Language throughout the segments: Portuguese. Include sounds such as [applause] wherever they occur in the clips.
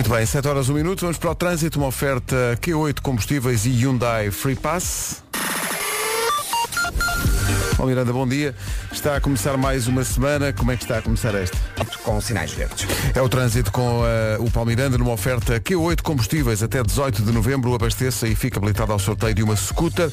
Muito bem, 7 horas 1 minuto, vamos para o trânsito, uma oferta Q8 combustíveis e Hyundai Free Pass. Bom, Miranda, bom dia. Está a começar mais uma semana. Como é que está a começar esta? Com sinais verdes. É o trânsito com uh, o Palmiranda numa oferta Q8 combustíveis até 18 de novembro. Abasteça e fica habilitado ao sorteio de uma scooter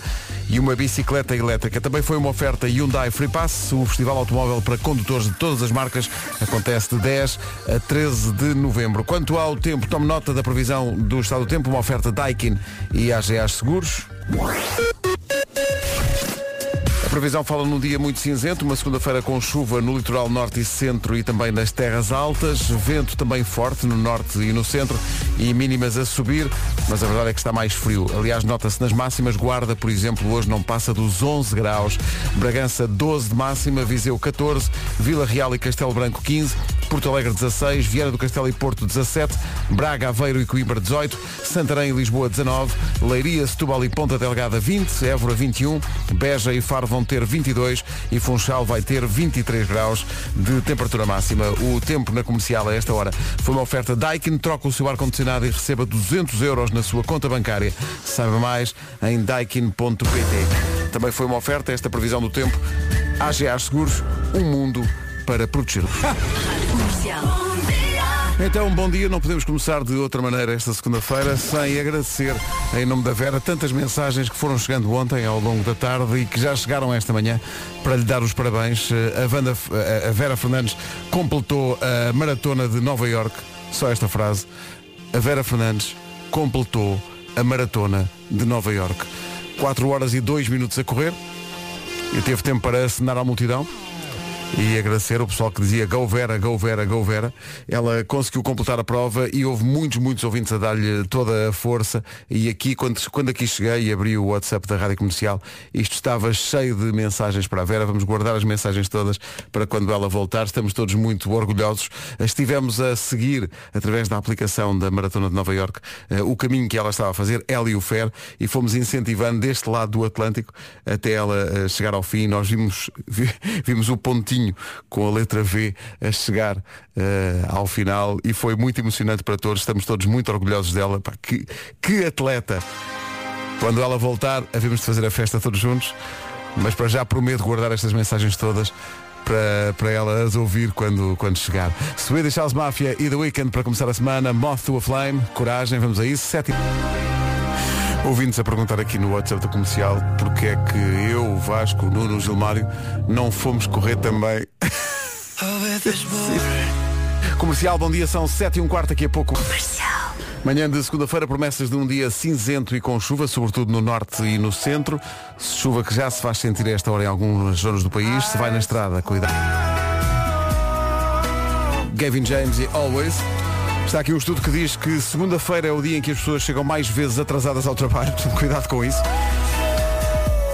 e uma bicicleta elétrica. Também foi uma oferta Hyundai Free Pass. O Festival Automóvel para condutores de todas as marcas acontece de 10 a 13 de novembro. Quanto ao tempo, tome nota da previsão do estado do tempo. Uma oferta Daikin e AGA Seguros. Previsão fala num dia muito cinzento, uma segunda-feira com chuva no litoral norte e centro e também nas terras altas, vento também forte no norte e no centro e mínimas a subir, mas a verdade é que está mais frio. Aliás, nota-se nas máximas, Guarda, por exemplo, hoje não passa dos 11 graus, Bragança 12 de máxima, Viseu 14, Vila Real e Castelo Branco 15, Porto Alegre 16, Vieira do Castelo e Porto 17, Braga, Aveiro e Coimbra 18, Santarém e Lisboa 19, Leiria, Setúbal e Ponta Delgada 20, Évora 21, Beja e Faro vão ter 22 e Funchal vai ter 23 graus de temperatura máxima. O tempo na comercial a esta hora foi uma oferta Daikin, troca o seu ar-condicionado e receba 200 euros na sua conta bancária. Saiba mais em daikin.pt. Também foi uma oferta esta previsão do tempo. AGA Seguros, um mundo para proteger. [laughs] Então, bom dia. Não podemos começar de outra maneira esta segunda-feira sem agradecer, em nome da Vera, tantas mensagens que foram chegando ontem ao longo da tarde e que já chegaram esta manhã para lhe dar os parabéns. A, Wanda, a Vera Fernandes completou a maratona de Nova York. Só esta frase. A Vera Fernandes completou a maratona de Nova York. 4 horas e 2 minutos a correr. E teve tempo para assinar à multidão e agradecer o pessoal que dizia Go Vera, Go Vera, Go Vera. Ela conseguiu completar a prova e houve muitos, muitos ouvintes a dar-lhe toda a força. E aqui, quando, quando aqui cheguei e abri o WhatsApp da Rádio Comercial, isto estava cheio de mensagens para a Vera. Vamos guardar as mensagens todas para quando ela voltar. Estamos todos muito orgulhosos. Estivemos a seguir, através da aplicação da Maratona de Nova York, o caminho que ela estava a fazer, ela e o Fer, e fomos incentivando deste lado do Atlântico até ela chegar ao fim. Nós vimos, [laughs] vimos o pontinho com a letra V a chegar uh, ao final e foi muito emocionante para todos. Estamos todos muito orgulhosos dela. Pá, que, que atleta! Quando ela voltar, havemos de fazer a festa todos juntos, mas para já prometo guardar estas mensagens todas para, para ela as ouvir quando, quando chegar. Swedish House Mafia e The Weekend para começar a semana. Moth to a Flame, coragem, vamos a isso. Sete... Ouvindo-se a perguntar aqui no WhatsApp da comercial porque é que eu, Vasco, Nuno, Gilmário não fomos correr também. [laughs] comercial, bom dia, são 7 e um quarto, daqui a pouco. Comercial. Manhã de segunda-feira, promessas de um dia cinzento e com chuva, sobretudo no norte e no centro. Chuva que já se faz sentir a esta hora em algumas zonas do país. Se vai na estrada, cuidado. Gavin James e Always. Está aqui um estudo que diz que segunda-feira é o dia em que as pessoas chegam mais vezes atrasadas ao trabalho, [laughs] cuidado com isso.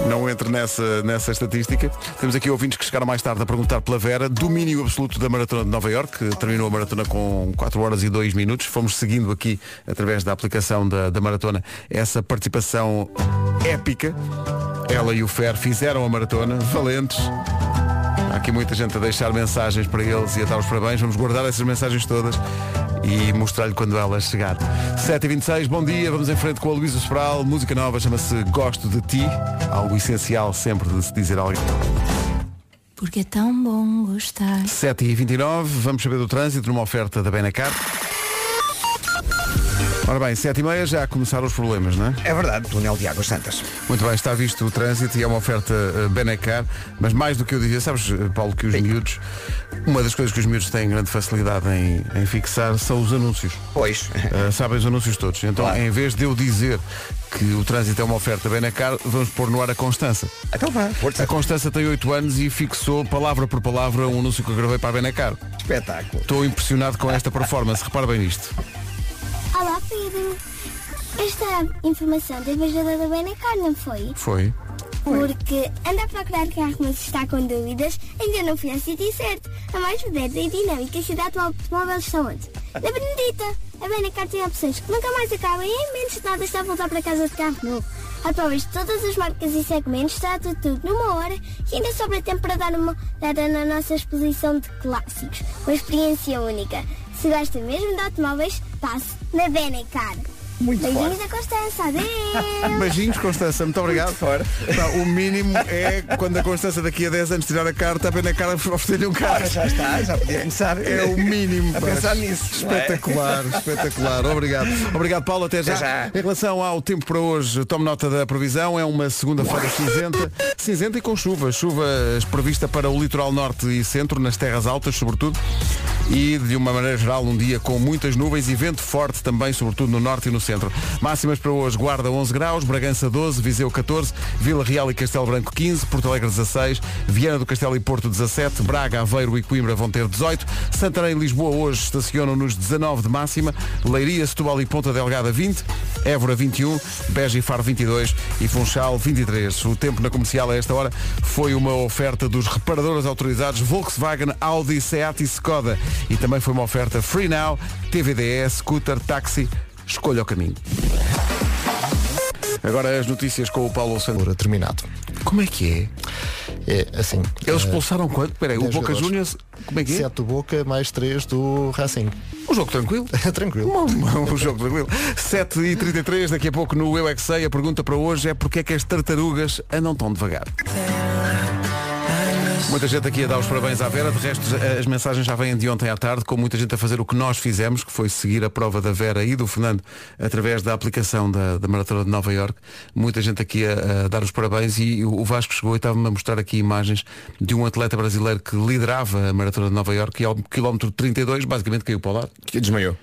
Não entre nessa, nessa estatística. Temos aqui ouvintes que chegaram mais tarde a perguntar pela Vera. Domínio absoluto da Maratona de Nova York. que Terminou a maratona com 4 horas e 2 minutos. Fomos seguindo aqui, através da aplicação da, da maratona, essa participação épica. Ela e o Fer fizeram a maratona, valentes. Há aqui muita gente a deixar mensagens para eles e a dar os parabéns. Vamos guardar essas mensagens todas e mostrar-lhe quando ela chegar. 7h26, bom dia, vamos em frente com a Luísa Sobral. Música nova chama-se Gosto de Ti. Algo essencial sempre de se dizer alguém. Porque é tão bom gostar. 7h29, vamos saber do trânsito numa oferta da Benacar. Ora bem, sete e meia já começaram os problemas, não é? É verdade, túnel de Águas Santas. Muito bem, está visto o trânsito e é uma oferta uh, Benacar, mas mais do que eu dizia, sabes, Paulo, que os Sim. miúdos, uma das coisas que os miúdos têm grande facilidade em, em fixar são os anúncios. Pois. Uh, sabem os anúncios todos. Então, claro. em vez de eu dizer que o trânsito é uma oferta Benacar, vamos pôr no ar a Constança. Então vá. A Constança tem 8 anos e fixou, palavra por palavra, um anúncio que eu gravei para a Benacar. Espetáculo. Estou impressionado com esta performance. Repara bem nisto. Olá, Pedro. Esta informação teve ajuda da Benacar, não foi? Foi. Porque anda a procurar carro, mas está com dúvidas, ainda não fui ao sítio certo. A mais moderna e dinâmica cidade do automóvel está onde? Na Benedita. A Benacar tem opções que nunca mais acabam e em menos de nada está a voltar para casa de carro novo. Automóveis de todas as marcas e segmentos, trata tudo numa hora e ainda sobra tempo para dar uma dada na nossa exposição de clássicos. Uma experiência única. Se gosta mesmo de automóveis, passe na Benecar. Muito Beijinhos forte. da Constança. Adeus. Beijinhos, Constança, muito obrigado. Fora. Pá, o mínimo é quando a Constança daqui a 10 anos tirar a carta, a pena a cara oferecer-lhe um carro. Já está, já podia começar. É o mínimo. A pensar nisso. é? Espetacular, espetacular. Obrigado. Obrigado, Paulo. Até já. Até já. Em relação ao tempo para hoje, tome nota da previsão. É uma segunda-feira cinzenta. Cinzenta e com chuva. Chuva prevista para o litoral norte e centro, nas terras altas, sobretudo. E, de uma maneira geral, um dia com muitas nuvens e vento forte também, sobretudo no norte e no centro. Máximas para hoje, Guarda 11 graus, Bragança 12, Viseu 14, Vila Real e Castelo Branco 15, Porto Alegre 16, Viana do Castelo e Porto 17, Braga, Aveiro e Coimbra vão ter 18, Santarém e Lisboa hoje estacionam nos 19 de máxima, Leiria, Setúbal e Ponta Delgada 20, Évora 21, Beja e Faro 22 e Funchal 23. O tempo na comercial a esta hora foi uma oferta dos reparadores autorizados Volkswagen, Audi, Seat e Skoda. E também foi uma oferta Free Now, TVDE, Scooter, Táxi. Escolha o caminho. Agora as notícias com o Paulo Santos. Ora, terminado. Como é que é? É assim. Eles eh, expulsaram quanto? Peraí, o 10 Boca. Juniors, como é que é? Sete do Boca mais 3 do Racing. Um jogo tranquilo. [laughs] Tranquilo. Um, um jogo tranquilo. 7 e 33 daqui a pouco no Eu é a pergunta para hoje é porque é que as tartarugas andam tão devagar. Muita gente aqui a dar os parabéns à Vera, de resto as mensagens já vêm de ontem à tarde, com muita gente a fazer o que nós fizemos, que foi seguir a prova da Vera e do Fernando através da aplicação da, da Maratona de Nova York. Muita gente aqui a, a dar os parabéns e o Vasco chegou e estava-me a mostrar aqui imagens de um atleta brasileiro que liderava a Maratona de Nova York e ao quilómetro 32 basicamente caiu para o lado. Que desmaiou.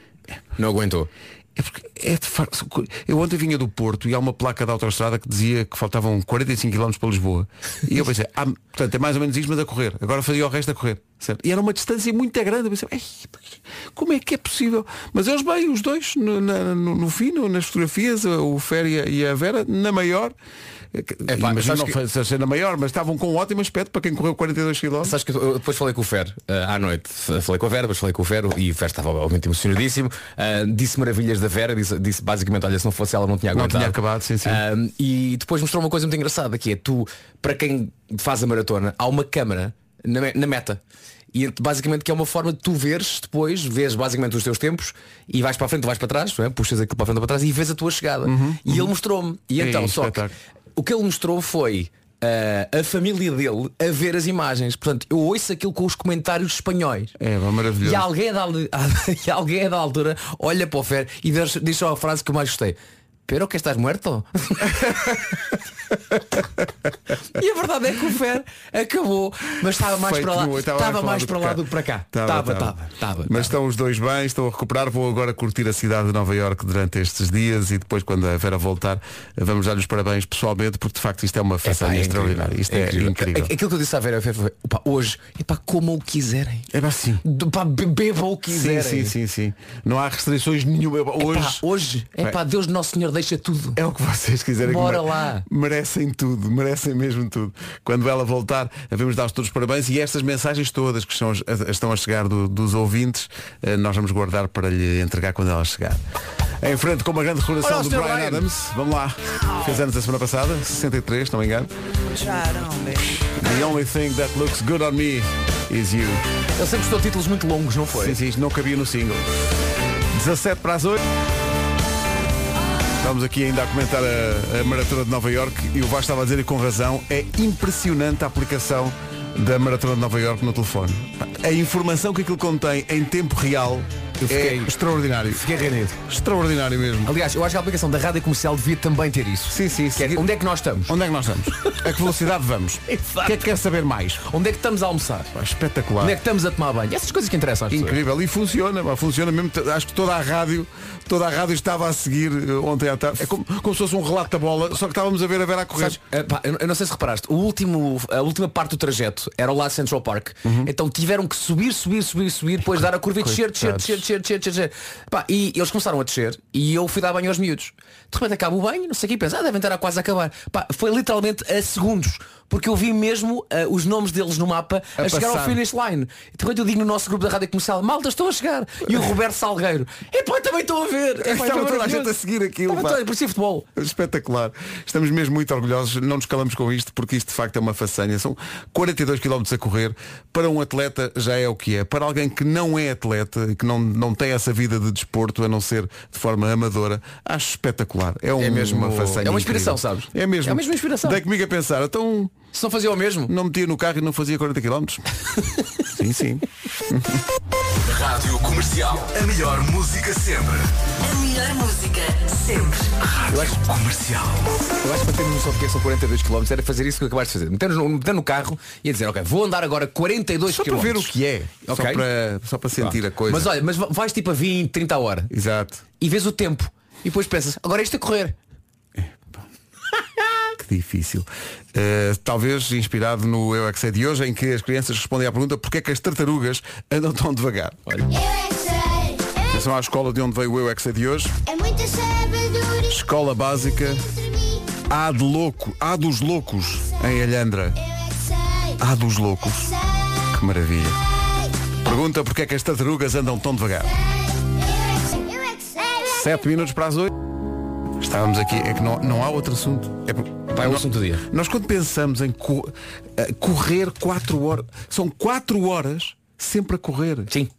Não aguentou. É porque é de facto. Eu ontem vinha do Porto e há uma placa da autoestrada que dizia que faltavam 45 km para Lisboa. E eu pensei, ah, portanto, é mais ou menos isto, mas a correr. Agora fazia o resto a correr. Certo? E era uma distância muito grande. Eu pensei, "Ei, como é que é possível? Mas eles bem, os dois, no, no, no fim, no- nas fotografias, o Féria e a Vera, na maior. pá, Imagino sabes não que- foi na maior, mas estavam com um ótimo aspecto para quem correu 42 km. Sabes que eu depois falei com o Fer eh, à noite. Falei com a Vera, depois falei com o Fer e o Fer estava obviamente emocionadíssimo. Ah, disse maravilhas da Vera, disse, disse basicamente, olha, se não fosse ela não tinha Não aguentado. tinha acabado, sim, sim. Ah, e depois mostrou uma coisa muito engraçada, que é tu, para quem faz a maratona, há uma câmara na, na meta. E basicamente que é uma forma de tu veres depois, vês basicamente os teus tempos e vais para a frente, vais para trás, é? puxas aquilo para a frente ou para trás e vês a tua chegada. E ele mostrou-me. E Ei, então, só que o que ele mostrou foi ah, a família dele a ver as imagens. Portanto, eu ouço aquilo com os comentários espanhóis. É, maravilhoso. E alguém, da, al- [laughs] e alguém da altura olha para o Fer e diz só a frase que eu mais gostei. Pero que estás muerto? [laughs] e a verdade é que o Fer acabou, mas estava mais para lá, no- estava mais para lá do que para cá. Tava, Estava, tava. estava, estava. Mas estão os dois bem, estão a recuperar. Vou agora curtir a cidade de Nova Iorque durante estes dias e depois quando a Vera voltar vamos dar-lhe os parabéns pessoalmente porque de facto isto é uma façanha extraordinária. Isto é incrível. Aquilo que eu disse à Vera foi, "Opa, hoje, é para como o quiserem. É assim. Pá, be- bebam o que Sim, quiserem. sim, sim, sim. Não há restrições nenhuma. Hoje, Epá, hoje, é pá, Deus Nosso Senhor deixa tudo. É o que vocês quiserem. Bora que mere- lá. Merecem tudo, merecem mesmo tudo. Quando ela voltar, vamos dar-vos todos os parabéns e estas mensagens todas que estão, a- estão a chegar do- dos ouvintes, eh, nós vamos guardar para lhe entregar quando ela chegar. Em frente com uma grande recordação do. Brian Ryan. Adams. Vamos lá. Fez anos a semana passada, 63, se não me engano. The only thing that looks good on me is you. Ele sempre gostou de títulos muito longos, não foi? Sim, sim, não cabia no single. 17 para as 8. Estamos aqui ainda a comentar a, a Maratona de Nova York e o Vasco estava a dizer e com razão, é impressionante a aplicação da Maratona de Nova York no telefone. A informação que aquilo contém em tempo real Eu fiquei- é extraordinário. Fiquei rendido. Extraordinário mesmo. Aliás, eu acho que a aplicação da rádio comercial devia também ter isso. Sim, sim, é, sim. onde é que nós estamos? Onde é que nós estamos? A que velocidade vamos? [laughs] O que é que quer saber mais? Onde é que estamos a almoçar? Pá, Espetacular. Onde é que estamos a tomar banho? Essas coisas que interessam às pessoas. Incrível. E funciona, pá, funciona mesmo. Acho que toda a rádio, toda a rádio estava a seguir eh, ontem à tarde. É como, como se fosse um relato da bola, só que estávamos a ver a Vera a correr. Eh, eu, não sei se reparaste, o último, a última parte do trajeto era lá Central Park. Então tiveram que subir, subir, subir, subir, depois dar a curva e descer, descer, Coitados. descer, descer, descer, descer, descer. Pá, e eles começaram a descer e eu fui dar banho aos miúdos. De repente acaba o banho, não sei o que, pensa, ah, devem estar a quase acabar. Pá, foi literalmente a segundos. Porque eu vi mesmo ah, os nomes deles no mapa a, A chegar ao finish line. Então quando eu digo no nosso grupo da rádio comercial, malta, estão a chegar. E o Roberto Salgueiro, epá, também estou a ver. Epá, Estava foi toda a gente a seguir aquilo, Estava toda- futebol. Espetacular. Estamos mesmo muito orgulhosos, não nos calamos com isto, porque isto de facto é uma façanha. São 42 km a correr. Para um atleta já é o que é. Para alguém que não é atleta, que não, não tem essa vida de desporto, a não ser de forma amadora, acho espetacular. É, um, mesmo- uma façanha. é uma inspiração, incrível. sabes? É mesmo. É mesmo inspiração. Dei comigo a pensar, então Se não fazia o mesmo. não metia no carro e não fazia 40 km. [laughs] sim, sim. Rádio Comercial. A melhor música sempre. A melhor música sempre. Rádio Comercial. Eu acho que para termos noção de que são 42 km era fazer isso que acabaste de fazer. Meter no, meter no carro e a dizer, ok, vou andar agora 42 Só km. para ver o que é. Só, Ok. para, só para sentir a coisa. Mas olha, mas vais tipo a 20, 30 a hora Exato. e vês o tempo. E depois pensas, agora isto a correr. Difícil. Uh, talvez inspirado no Eu é que sei de hoje, em que as crianças respondem à pergunta porque é que as tartarugas andam tão devagar. Eu é sei. Atenção à escola de onde veio o Eu é que sei de hoje. É muita sabedoria Escola básica. A de louco, A dos loucos em Alhandra. É. A dos loucos. Que maravilha. Pergunta porque é que as tartarugas andam tão devagar. É é. 7 minutos para as 8. Estávamos aqui, é que não, não há outro assunto. É, Vai o nós- assunto do dia. Nós quando pensamos em co- eh, correr 4 horas, são 4 horas sempre a correr. Sim.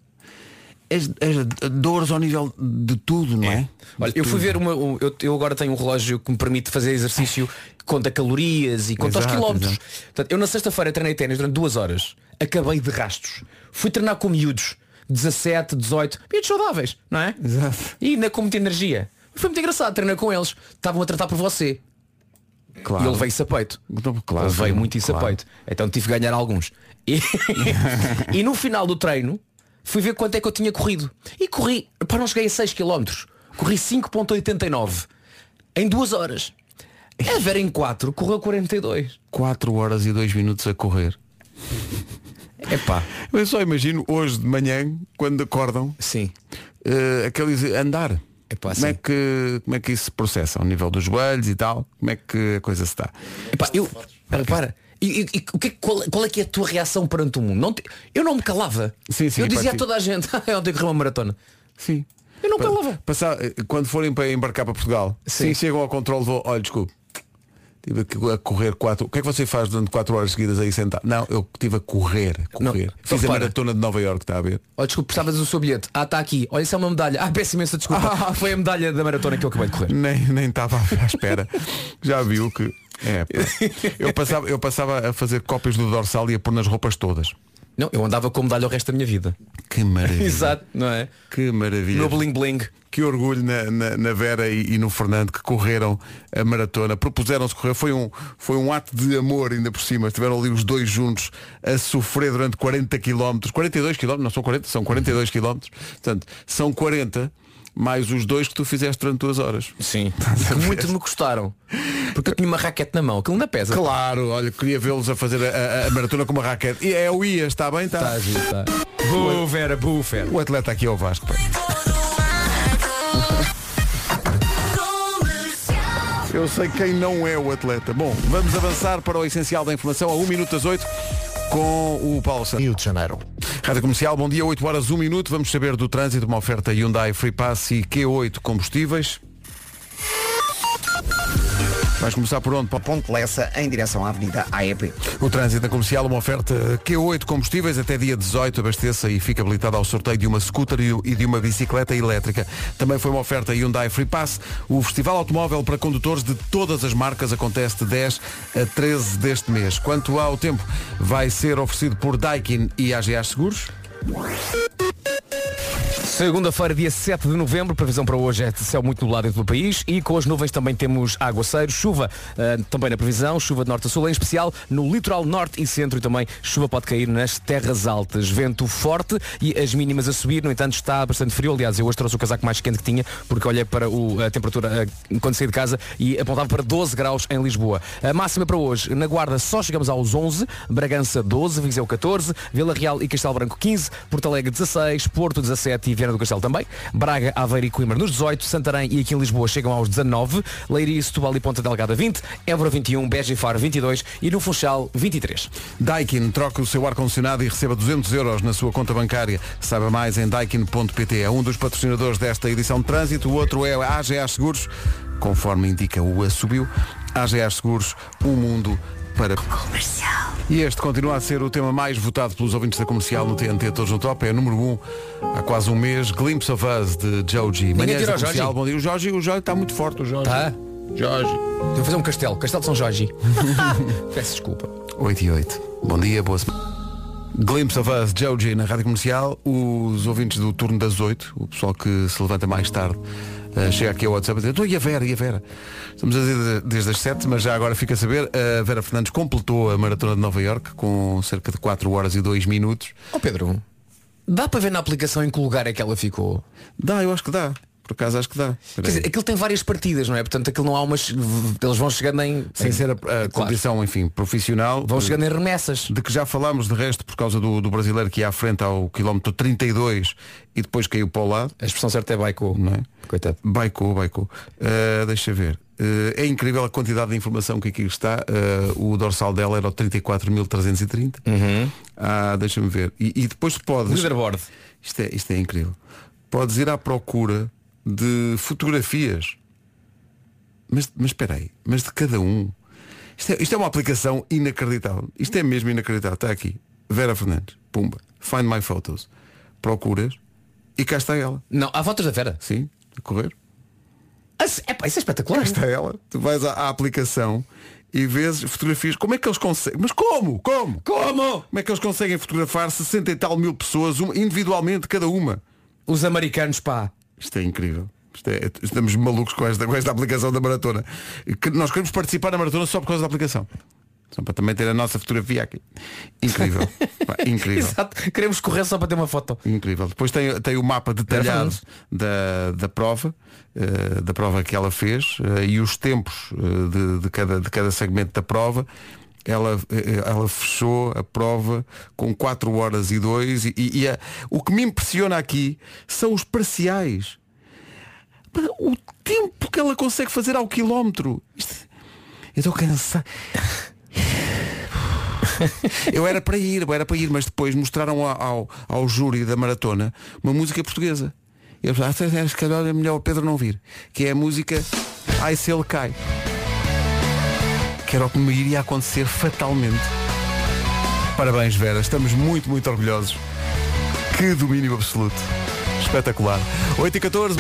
As, as dores ao nível de tudo, não é? Olha, De eu fui ver uma. um- eu, eu agora tenho um relógio que me permite fazer exercício que conta calorias e conta os Exato, quilómetros. exato. Portanto, eu na sexta-feira treinei ténis durante duas horas. Acabei de rastos. Fui treinar com miúdos. 17, 18, miúdos saudáveis, não é? Exato. E ainda com muita energia. Foi muito engraçado treinar com eles. Estavam a tratar por você. Claro. E ele veio isso a peito. Então, claro, ele veio muito isso claro. a peito. Então tive que ganhar alguns. E, [laughs] e no final do treino fui ver quanto é que eu tinha corrido. E corri, para não cheguei a 6 km. Corri 5.89 em duas horas. A Vera em 4 correu 42. 4 horas e 2 minutos a correr. Epá. Eu só imagino hoje de manhã, quando acordam, Sim. eh, aqueles andar. Epá, como, é que, como é que isso se processa? Ao nível dos joelhos e tal? Como é que a coisa se está? Epá, eu. Para, para. E, e- o que, é que- qual, qual é que é a tua reação perante o mundo? Não te- eu não me calava. Sim, sim, eu dizia a toda a gente, [laughs] "Ah, ontem corri uma maratona. Sim. Eu não calava. Passar, eh, quando forem para embarcar para Portugal, sim, Sim. chegam ao controle, vou, olha, desculpe. Tive a correr quatro. O que é que você faz durante 4 horas seguidas aí sentado? Não, eu estive a correr, Não, correr. então Fiz a maratona de Nova York, está a ver? Oh, desculpe, precisavas do seu bilhete. Ah, está aqui. Olha, isso é uma medalha. Ah, peço imensa desculpa. [laughs] Foi a medalha da maratona que eu acabei de correr. Nem nem estava à [laughs] espera. Já viu que. É, eu, passava, eu passava a fazer cópias do dorsal e a pôr nas roupas todas. Não, eu andava com medalha o resto da minha vida. Que maravilha. [laughs] Exato, não é? Que maravilha. No bling bling. Que orgulho na, na- na Vera e, e no Fernando que correram a maratona. Propuseram-se correr. Foi um, foi um ato de amor ainda por cima. Estiveram ali os dois juntos a sofrer durante 40 km. 42 km, não são 40, são 42 km. Portanto, são 40 mais os dois que tu fizeste durante duas horas. Sim. [laughs] ver? Muito me custaram. Porque eu tinha uma raquete na mão. Aquilo ainda pesa. Claro, olha, queria vê-los a fazer a, a- a maratona com uma raquete. E é o IAS, está bem? Está. Tá, tá. Bu, Vera, Vera. O atleta aqui é o Vasco. pá. Eu sei quem não é o atleta. Bom, vamos avançar para o essencial da informação a 1 minuto das 8 com o Paulo Santos. Rio de Janeiro. Rádio Comercial, bom dia, 8 horas, 1 minuto. Vamos saber do trânsito, uma oferta Hyundai Free Pass e Q8 combustíveis. Vais começar por onde? Paulo? Ponte Lessa em direção à Avenida AEP. O trânsito na comercial, uma oferta Q8 combustíveis até dia 18, abasteça e fica habilitado ao sorteio de uma scooter e de uma bicicleta elétrica. Também foi uma oferta Hyundai Free Pass. O Festival Automóvel para condutores de todas as marcas acontece de 10 a 13 deste mês. Quanto ao tempo, vai ser oferecido por Daikin e AGA Seguros. Segunda-feira, dia 7 de novembro, previsão para hoje é de céu muito nublado em todo o país e com as nuvens também temos aguaceiros, chuva ah, também na previsão, chuva de norte a sul, em especial no litoral norte e centro e também chuva pode cair nas terras altas. Vento forte e as mínimas a subir, no entanto está bastante frio. Aliás, eu hoje trouxe o casaco mais quente que tinha porque olhei para o- a temperatura ah, quando saí de casa e apontava para 12 graus em Lisboa. A máxima para hoje, na Guarda só chegamos aos 11, Bragança 12, Viseu 14, Vila Real e Castelo Branco 15, Porto Alegre 16, Porto 17 e Viana do Castelo também. Braga, Aveiro e Coimbra nos 18. Santarém e aqui em Lisboa chegam aos 19. Leiria, Setúbal e Ponta Delgada 20. Évora 21. Beja e Faro 22. E no Funchal 23. Daikin troca o seu ar-condicionado e receba 200 euros na sua conta bancária. Saiba mais em daikin.pt. É um dos patrocinadores desta edição de trânsito. O outro é a AGA Seguros. Conforme indica o assobio, AGA Seguros, o mundo para... E este continua a ser o tema mais votado pelos ouvintes da comercial no TNT Todos no Top. É o número 1 um, há quase um mês. Glimpse of Us de Joji. Manhãs tira da o comercial. Jorge. Bom dia. O Jorge, o Jorge está muito forte. O Jorge. Tá? Jorge. Vou fazer um castelo. Castelo de São Jorge. [laughs] Peço desculpa. 8 e 8. Bom dia, boa semana. Glimpse of Us, Joji, na Rádio Comercial. Os ouvintes do turno das 8, o pessoal que se levanta mais tarde, chega aqui ao WhatsApp e diz, "Então, e a Vera, e a Vera? Estamos a dizer desde as 7, mas já agora fica a saber, a Vera Fernandes completou a Maratona de Nova York com cerca de 4 horas e 2 minutos. Ó Pedro, dá para ver na aplicação em que lugar é que ela ficou? Dá, eu acho que dá. Por acaso acho que dá. Quer dizer, aquilo tem várias partidas, não é? Portanto, aquilo não há umas. Eles vão chegando em. Sem em- ser a, a Claro. competição, enfim, profissional. Vão eh, chegando em remessas. de que já falámos de resto por causa do, do brasileiro que ia à frente ao quilómetro 32 e depois caiu para o lado. A expressão certa é Baiko. Não é? Coitado. Baicou, baicou. Uh, deixa ver. Uh, é incrível a quantidade de informação que aqui está. Uh, o dorsal dela era o 34.330. Ah, deixa-me ver. E, e depois podes. Leaderboard. Isto é, isto é incrível. Podes ir à procura de fotografias. Mas, mas espera aí, mas de cada um. Isto é, isto é uma aplicação inacreditável. Isto é mesmo inacreditável. Está aqui. Vera Fernandes. Pumba. Find my photos. Procuras e cá está ela. Não, há fotos da Vera. Sim, a correr. Ah, se- Epá, isso é espetacular. Cá está ela. Tu vais à, à aplicação e vês fotografias. Como é que eles conseguem? Mas como? Como? Como? Como é que eles conseguem fotografar 60 e tal mil pessoas individualmente, cada uma? Os americanos, pá. Isto é incrível. Isto é- estamos malucos com esta, com esta aplicação da maratona. Que nós queremos participar na maratona só por causa da aplicação. Só para também ter a nossa fotografia aqui. Incrível. [laughs] Pá, incrível. Exato. Queremos correr só para ter uma foto. Incrível. Depois tem, tem o mapa detalhado da, da prova, eh, da prova que ela fez eh, e os tempos eh, de, de cada, de cada segmento da prova. Ela, eh, ela fechou a prova com 4 horas e 2 e, e a- o que me impressiona aqui são os parciais. O tempo que ela consegue fazer ao quilómetro. Eu estou cansado. [laughs] Eu era para ir, eu era para ir, mas depois mostraram ao, ao, ao júri da maratona uma música portuguesa. Eu pensava, ah, calhar é melhor o Pedro não vir. Que é a música Ai se ele cai. Que era o que me iria acontecer fatalmente. Parabéns, Vera. Estamos muito, muito orgulhosos. Que domínio absoluto. Espetacular. 8 e 14.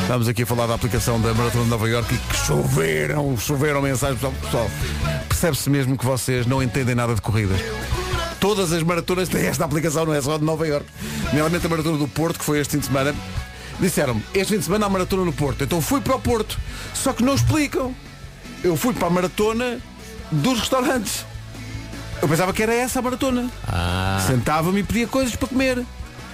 Estamos aqui a falar da aplicação da Maratona de Nova York e que choveram, choveram mensagens. Pessoal, percebe-se mesmo que vocês não entendem nada de corridas. Todas as maratonas têm esta aplicação, não é só de Nova York. Normalmente a maratona do Porto, que foi este fim de semana, disseram-me, este fim de semana há maratona no Porto. Então fui para o Porto. Só que não explicam. Eu fui para a maratona dos restaurantes. Eu pensava que era essa a maratona. Sentava-me e pedia coisas para comer.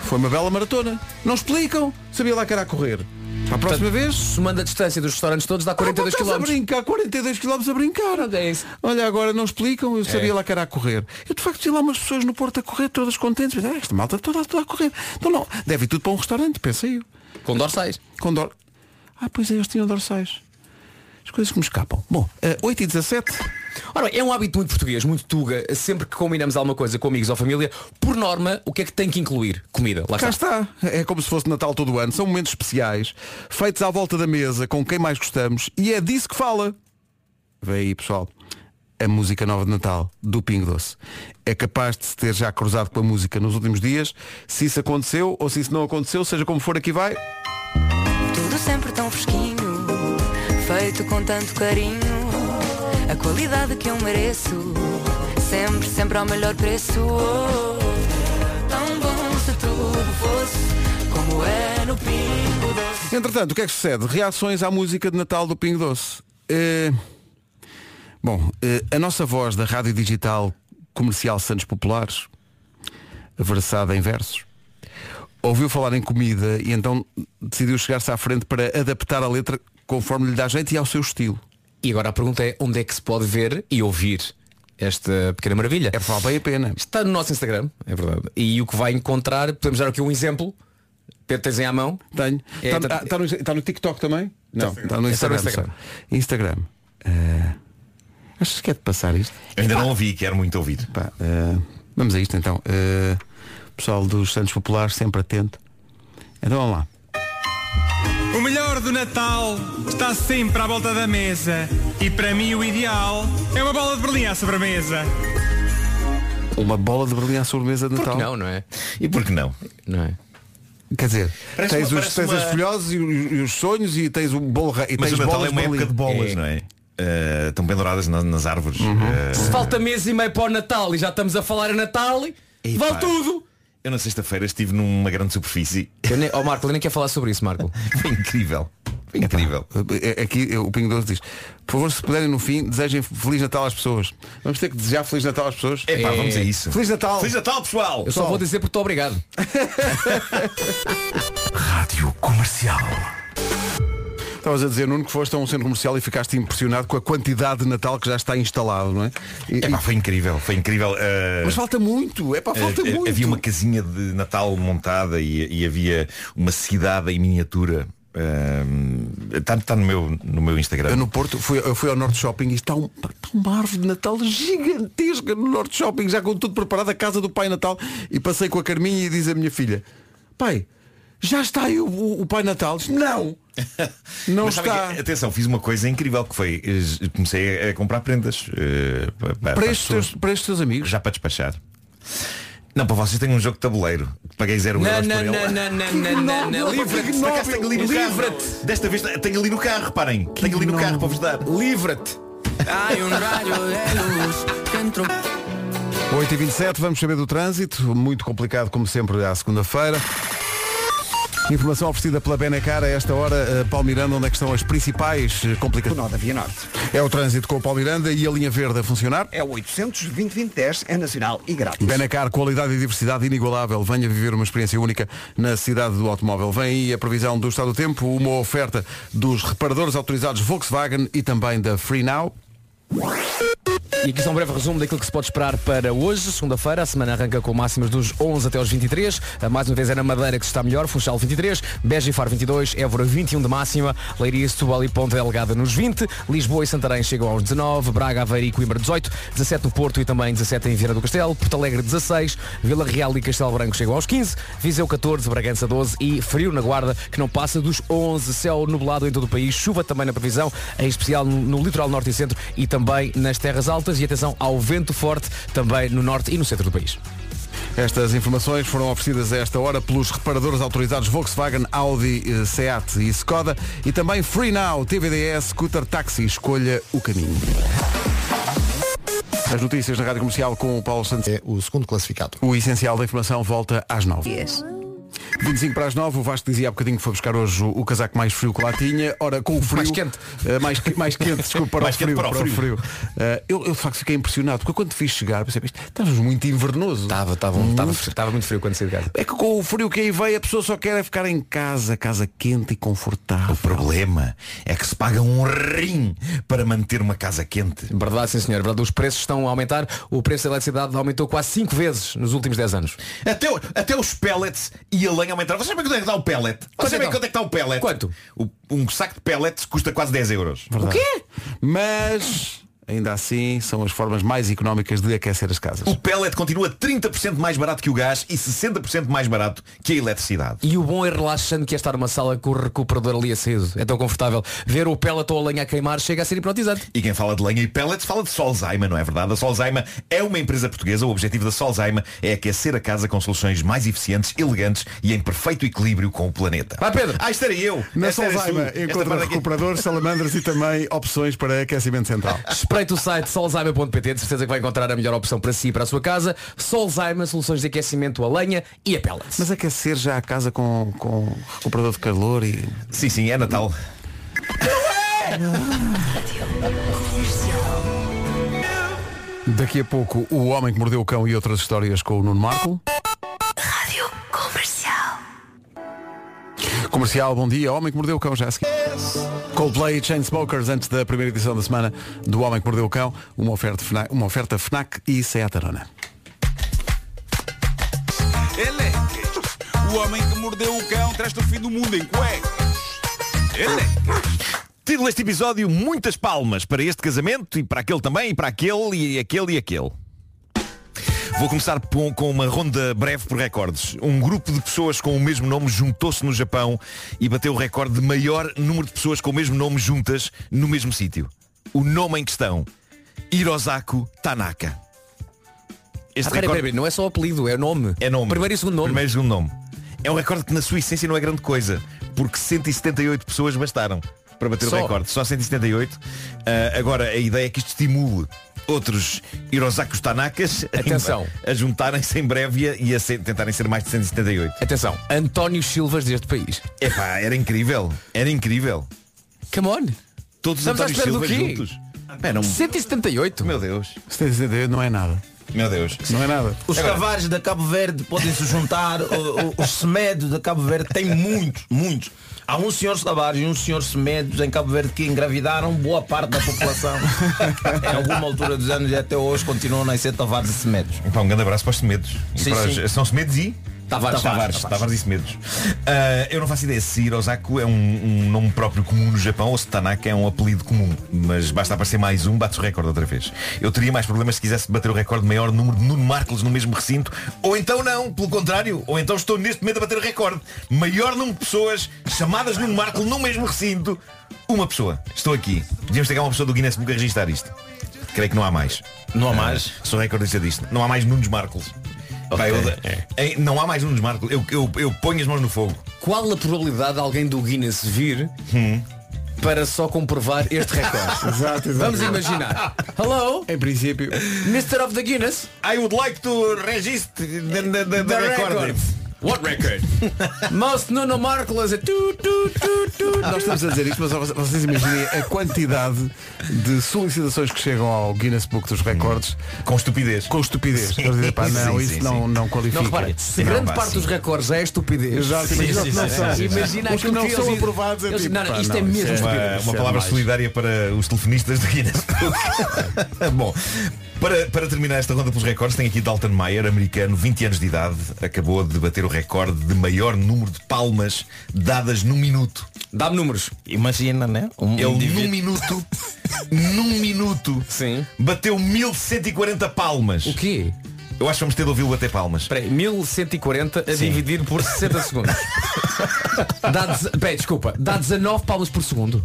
Foi uma bela maratona. Não explicam. Sabia lá que era a correr. Para a próxima vez. Somando a distância dos restaurantes todos dá 42 Ah, km. a brincar, 42 km a brincar. É isso. Olha, agora não explicam, eu sabia É. lá que era a correr. Eu de facto tinha lá umas pessoas no Porto a correr, todas contentes. Mas, ah, esta malta toda, toda a correr. Então não, deve ir tudo para um restaurante, pensei eu. Com dorsais. Com dor. Ah, pois é, eles tinham dorsais. As coisas que me escapam. Bom, eh, 8 e 17. Ora, é um hábito muito português, muito tuga. Sempre que combinamos alguma coisa com amigos ou família, por norma, o que é que tem que incluir? Comida. Lá Cá está. está. É como se fosse Natal todo o ano. São momentos especiais, feitos à volta da mesa, com quem mais gostamos, e é disso que fala. Vê aí, pessoal. A música nova de Natal, do Pingo Doce. É capaz de se ter já cruzado com a música nos últimos dias. Se isso aconteceu ou se isso não aconteceu, seja como for, aqui vai. Tudo sempre tão fresquinho, feito com tanto carinho. A qualidade que eu mereço, sempre, sempre ao melhor preço. Oh, tão bom se tudo fosse como é no Pingo Doce. Entretanto, o que é que sucede? Reações à música de Natal do Pingo Doce. Eh, Bom, eh, a nossa voz da Rádio Digital Comercial Santos Populares, versada em versos, ouviu falar em comida e então decidiu chegar-se à frente para adaptar a letra conforme lhe dá jeito e ao seu estilo. E agora a pergunta é onde é que se pode ver e ouvir esta pequena maravilha? É vale bem a pena. Está no nosso Instagram, é verdade. E o que vai encontrar, podemos dar aqui um exemplo Pedro, tens aí à mão? Tenho. É, Está tá- no, tá no TikTok também? Não, está no Está no Instagram. Instagram. Achas que é de passar isto? Eu ainda não ouvi, quero muito ouvir. Pá, eh, vamos a isto então. Eh, pessoal dos Santos Populares, sempre atento. Então vamos lá. O melhor do Natal está sempre à volta da mesa. E para mim o ideal é uma bola de Berlim à sobremesa. Uma bola de Berlim à sobremesa de Natal. não, não é? E por que não? Não é? Quer dizer, Parece tens, uma- os, tens uma- as folhosas e, os, e os sonhos e tens o bolo e Mas tens o Natal bolas é uma época de bolas, É. não é? Eh, estão penduradas na- nas árvores. Uhum. Eh, Se falta mês e meio para o Natal e já estamos a falar em Natal, Epá. vale tudo! Eu na sexta-feira estive numa grande superfície. Eu nem, oh, Marco, eu nem quero falar sobre isso, Marco. [laughs] Foi incrível. Foi incrível. É- Aqui é, o Pingo Doce diz Por favor, se puderem no fim, desejem Feliz Natal às pessoas Vamos ter que desejar Feliz Natal às pessoas Epá, É. vamos a isso. Feliz Natal Feliz Natal, pessoal! Eu só vou dizer porque estou obrigado. [laughs] Rádio Comercial. Estavas a dizer, Nuno, que foste a um centro comercial e ficaste impressionado com a quantidade de Natal que já está instalado, não é? E- Epá, foi incrível, foi incrível. Eh, Mas falta muito, é pá, falta eh, muito Havia uma casinha de Natal montada e, e havia uma cidade em miniatura. Está tá no, meu, no meu Instagram. Eu no Porto, fui, eu fui ao Norte Shopping e está, um, está uma árvore de Natal gigantesca no Norte Shopping, já com tudo preparado, a casa do Pai Natal. E passei com a Carminha e diz a minha filha, pai, já está aí o, o- o Pai Natal? Diz, não, [laughs] não Mas está. que, atenção, fiz uma coisa incrível que foi, eh, comecei a, comprar prendas pa- Para as estes, teus, para estes teus amigos. já para despachar. Não, para vocês têm um jogo de tabuleiro. Paguei zero Não, euros não, por ele. não, não, não, não, não, não. [laughs] Livra-te. Por acaso tenho ali no carro. Livra-te. Desta vez tenho ali no carro, reparem. Tenho ali no carro para vos dar. Livra-te. 8h27, vamos saber do trânsito, muito complicado como sempre à segunda-feira. Informação oferecida pela Benacar a esta hora, eh, Paulo Miranda, onde é que estão as principais eh, O complicações? nó da Via Norte. É o trânsito com o Paulo Miranda e a linha verde a funcionar. É o 800 2010 é nacional e grátis. Benacar, qualidade e diversidade inigualável. Venha viver uma experiência única na cidade do automóvel. Vem aí a previsão do estado do tempo, uma oferta dos reparadores autorizados Volkswagen e também da Free Now. E aqui está um breve resumo daquilo que se pode esperar para hoje, segunda-feira. A semana arranca com máximas dos 11 até aos 23. A Mais uma vez é na Madeira que se está melhor. Funchal 23, Beja e Faro 22, Évora 21 de máxima, Leiria, Setúbal e Ponta Delgada nos 20, Lisboa e Santarém chegam aos 19, Braga, Aveiro e Coimbra 18, 17 no Porto e também 17 em Viana do Castelo, Porto Alegre 16, Vila Real e Castelo Branco chegam aos 15, Viseu 14, Bragança 12 e frio na Guarda que não passa dos 11, céu nublado em todo o país, chuva também na previsão, em especial no litoral norte e centro e também nas terras altas e atenção ao vento forte também no norte e no centro do país. Estas informações foram oferecidas a esta hora pelos reparadores autorizados Volkswagen, Audi, eh, Seat e Skoda e também Free Now, TVDS, Scooter Taxi. Escolha o caminho. As notícias na Rádio Comercial com o Paulo Santos. É o segundo classificado. O essencial da informação volta às 9. 25 para as 9, o Vasco dizia há bocadinho que foi buscar hoje o, o casaco mais frio que lá tinha. Ora, com o [laughs] frio. Mais quente. eh, mais, mais quente, desculpa, para Mais o quente frio. para o para o frio. frio. Eh, eu, eu de facto fiquei impressionado, porque quando te fiz chegar, pensei, "Isto- estávamos muito invernoso. Estava, estava, estava, estava muito frio quando saí de casa. É que com o frio que aí veio, a pessoa só quer é ficar em casa, casa quente e confortável. O problema é que se paga um rim para manter uma casa quente. Verdade, sim senhor. Verdade, os preços estão a aumentar. O preço da eletricidade aumentou quase 5 vezes nos últimos 10 anos. Até, até os pellets e a lenha aumentaram. Vocês sabem quanto é que está o pellet? Vocês sabem então? quanto é que está o pellet? Quanto? O- um saco de pellets custa quase 10 euros. O quê? Mas, ainda assim, são as formas mais económicas de aquecer as casas. O pellet continua 30% mais barato que o gás e 60% mais barato que a eletricidade. E o bom é relaxante que é estar numa sala com o recuperador ali aceso. É tão confortável. Ver o pellet ou a lenha a queimar chega a ser hipnotizante. E quem fala de lenha e pellets fala de Solzaima, não é verdade? A Solzaima é uma empresa portuguesa. O objetivo da Solzaima é aquecer a casa com soluções mais eficientes, elegantes e em perfeito equilíbrio com o planeta. Vai, Pedro. Ah, estarei eu. Na. Solzaima encontra recuperadores, salamandras e também opções para aquecimento central. Espreite o site solzaima.pt, de certeza que vai encontrar a melhor opção para si e para a sua casa. Solzaima, soluções de aquecimento a lenha e a pellets. Mas aquecer já a casa com, com recuperador de calor e. Sim, sim, é Natal. Daqui a pouco o homem que mordeu o cão e outras histórias com o Nuno Marco. Comercial, bom dia. Homem que mordeu o cão já. Coldplay e Chainsmokers antes da primeira edição da semana do Homem que Mordeu o Cão. Uma oferta FNAC, uma oferta FNAC e Seat Arona. Ele é o homem que mordeu o cão. traz o fim do mundo em cuecas. Título deste episódio, muitas palmas para este casamento e para aquele também, e para aquele e aquele e aquele. Vou começar com uma ronda breve por recordes. Um grupo de pessoas com o mesmo nome juntou-se no Japão e bateu o recorde de maior número de pessoas com o mesmo nome juntas no mesmo sítio. O nome em questão, Hirosaku Tanaka. Este Ah, peraí, peraí, não é só apelido, é o nome. É nome. Primeiro e segundo nome. Primeiro e segundo nome. É um recorde que na sua essência não é grande coisa, porque 178 pessoas bastaram para bater Só? o recorde. Só 178. Ah, agora, a ideia é que isto estimule outros Hirosakus Tanakas Atenção. [laughs] a juntarem-se em breve e a- ser- tentarem ser mais de 178. Atenção, António Silvas deste país. Epá, era incrível. Era incrível. Come on. Todos os Estamos à António espera do Silva quê? juntos. Eram... 178. Meu Deus. 178 não é nada. Meu Deus. Não é nada. Os cavalos da Cabo Verde podem se juntar, o- o- os semedos da Cabo Verde têm muitos, muitos. Há uns senhores Tavares e uns senhores semedos em Cabo Verde que engravidaram boa parte da população. [laughs] em alguma altura dos anos e até hoje continuam a nascer Tavares e semedos. Então, um grande abraço para os Semedos. Sim, sim. São Semedos e? Tavares. Tavares, Tavares e Semedos. Ah, eu não faço ideia se Hirosaku é um, um nome próprio comum no Japão ou se Tanaka é um apelido comum. Mas basta aparecer mais um, bate o recorde outra vez. Eu teria mais problemas se quisesse bater o recorde de maior número de Nuno Marcos no mesmo recinto. Ou então não, pelo contrário. Ou então estou neste momento a bater o recorde. Maior número de pessoas chamadas Nuno Marco no mesmo recinto. Uma pessoa. Estou aqui. Devíamos ter cá uma pessoa do Guinness Book a registrar isto. Creio que não há mais. Não há mais? Ah, sou recordista disto. Não há mais Nunos Marcos. Pá, eu- Ei, não há mais Nunos Marcos. Eu, eu, eu ponho as mãos no fogo. Qual a probabilidade de alguém do Guinness vir Hum. para só comprovar este recorde? [laughs] Exato, exato. Vamos imaginar. Hello, Em princípio. Mr. of the Guinness. I would like to register the, the, the, the record. What record? [laughs] Most Nuno Marcos é tu, tu, tu, tu. Nós estamos a dizer isto, mas vocês imaginem a quantidade de solicitações que chegam ao Guinness Book dos Recordes Com estupidez. com estupidez. Sim, dizem, pá, não, sim, isso sim, não, sim. não qualifica. Não, repara, Não, grande pá, parte sim. dos recordes é estupidez. Exato, Sim, imagina sim, que não sim, são. sim, sim. Imagina Os que não são eles- aprovados é tipo, não, não, isto é não, mesmo isso Uma, estupidez. uma palavra solidária para os telefonistas de Guinness Book. [laughs] Bom, para, para terminar esta ronda pelos recordes, tem aqui Dalton Mayer, americano, 20 anos de idade, acabou de bater o recorde de maior número de palmas dadas num minuto. Dá-me números. Imagina, né? Um Ele indivíduo- num minuto, [laughs] num minuto, Sim. bateu 1140 palmas. O quê? Eu acho que vamos ter de ouvi-lo bater palmas. Espera aí, 1140 a Sim. dividir por 60 segundos. [laughs] dá deze... Peraí, desculpa. Dá 19 palmas por segundo.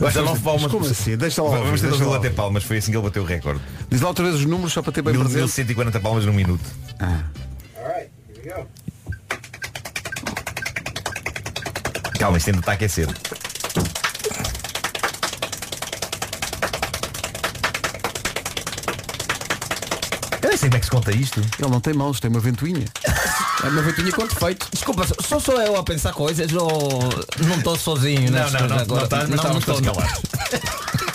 Eu acho que 19 vamos- palmas Mas como assim? Deixa lá Vamos ter lá bater palmas. Foi assim que ele bateu o recorde. Diz lá outra vez os números só para ter bem presente. 1140 palmas num minuto. Calma, isto ainda está a aquecer. Eu nem sei como é que se conta isto. Ele não tem mãos, tem uma ventoinha. É uma ventinha quanto feito. Desculpa, só sou eu a pensar coisas ou não estou sozinho Não, não, não, não agora? estás, mas estávamos todos estou. calados. [laughs]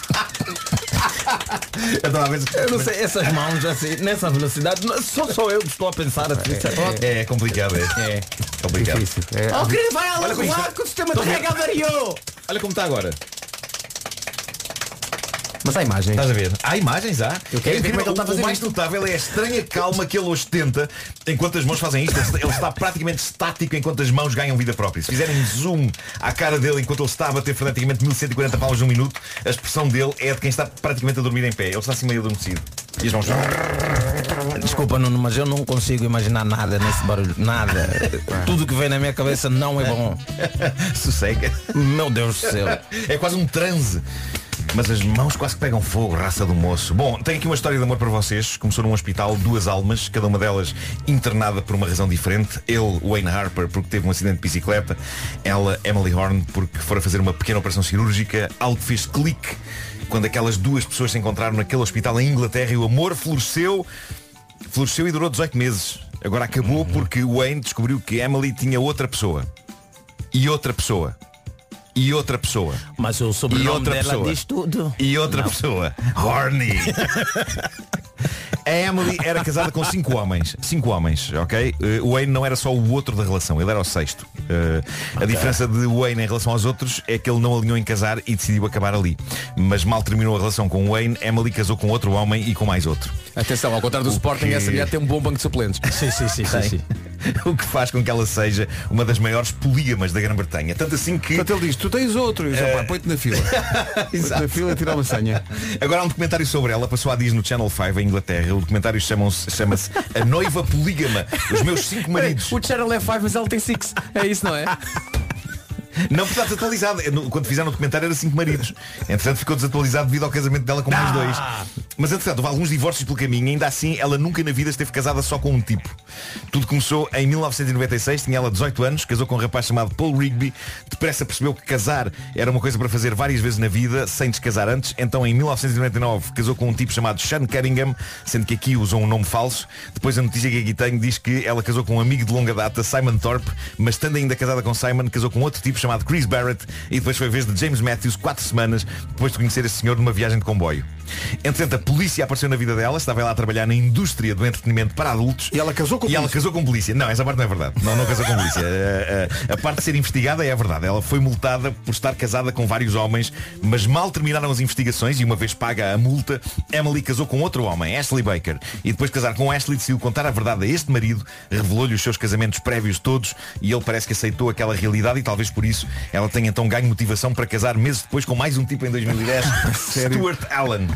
Eu estava a ver Eu não sei, essas mãos assim, nessa velocidade, só sou eu que estou a pensar assim. É, é complicado, é. É complicado. Difícil. É, Oh, querido, vai lá Olha com o sistema de carga variou. Olha como está agora. Mas há imagens. Estás a ver? Há imagens, há. Eu quero ver como é que ele está a fazer o mais isto. notável é a estranha calma que ele ostenta enquanto as mãos fazem isto. Ele está- Ele está praticamente estático enquanto as mãos ganham vida própria. Se fizerem zoom à cara dele enquanto ele está a bater freneticamente 1140 palmas num minuto, a expressão dele é de quem está praticamente a dormir em pé. Ele está assim meio adormecido. E as mãos. Desculpa, Nuno, mas eu não consigo imaginar nada nesse barulho. Nada. [laughs] Tudo que vem na minha cabeça não é bom. Sossega. Meu Deus do céu. É quase um transe. Mas as mãos quase que pegam fogo, raça do moço. Bom, tenho aqui uma história de amor para vocês. Começou num hospital, duas almas, cada uma delas internada por uma razão diferente. Ele, Wayne Harper, porque teve um acidente de bicicleta. Ela, Emily Horn, porque fora fazer uma pequena operação cirúrgica. Algo que fez clique quando aquelas duas pessoas se encontraram naquele hospital em Inglaterra e o amor floresceu. Floresceu e durou 18 meses. Agora acabou porque Wayne descobriu que Emily tinha outra pessoa. E outra pessoa. E outra pessoa. Mas o E sobrenome outra dela pessoa. diz tudo. E outra Não. pessoa. Horny. [laughs] A Emily era casada com cinco homens. Cinco homens, ok? O Wayne não era só o outro da relação, ele era o sexto. Eh, A diferença de Wayne em relação aos outros é que ele não alinhou em casar e decidiu acabar ali. Mas mal terminou a relação com Wayne, Emily casou com outro homem e com mais outro. Atenção, ao contrário do Sporting, que- essa mulher tem um bom banco de suplentes. Sim, sim, sim, sim, sim. [laughs] o que faz com que ela seja uma das maiores polígamas da Grã-Bretanha. Tanto assim que. Portanto, ele diz, tu tens outro. E "Opá, põe-te na fila. [laughs] põe-te na fila e tira uma senha. Agora há um documentário sobre ela, passou há dias no Channel 5 em Inglaterra. O documentário chama-se A Noiva Polígama. Os meus cinco maridos. O Channel é 5, mas ela tem 6. É isso, não é? Não, porque está desatualizado. Quando fizeram o documentário era cinco maridos. Entretanto ficou desatualizado devido ao casamento dela com mais dois. Mas entretanto houve alguns divórcios pelo caminho. Ainda assim, ela nunca na vida esteve casada só com um tipo. Tudo começou em 1996. Tinha ela 18 anos. Casou com um rapaz chamado Paul Rigby. Depressa percebeu que casar era uma coisa para fazer várias vezes na vida, sem descasar antes. Então em 1999 casou com um tipo chamado Sean Cunningham, sendo que aqui usou um nome falso. Depois a notícia que aqui tenho diz que ela casou com um amigo de longa data, Simon Thorpe, mas estando ainda casada com Simon, casou com outro tipo chamado Chris Barrett e depois foi a vez de James Matthews quatro semanas depois de conhecer esse senhor numa viagem de comboio. Entretanto, a polícia apareceu na vida dela, estava ela a trabalhar na indústria do entretenimento para adultos. E ela casou com E ela polícia? casou com polícia. Não, essa parte não é verdade. Não, não casou com polícia. A, [laughs] a- a parte de ser investigada é a verdade. Ela foi multada por estar casada com vários homens, mas mal terminaram as investigações e uma vez paga a multa, Emily casou com outro homem, Ashley Baker. E depois de casar com Ashley, decidiu contar a verdade a este marido, revelou-lhe os seus casamentos prévios todos e ele parece que aceitou aquela realidade e talvez por isso ela tenha então ganho motivação para casar meses depois com mais um tipo em 2010, [laughs] Sério? Stuart Allen.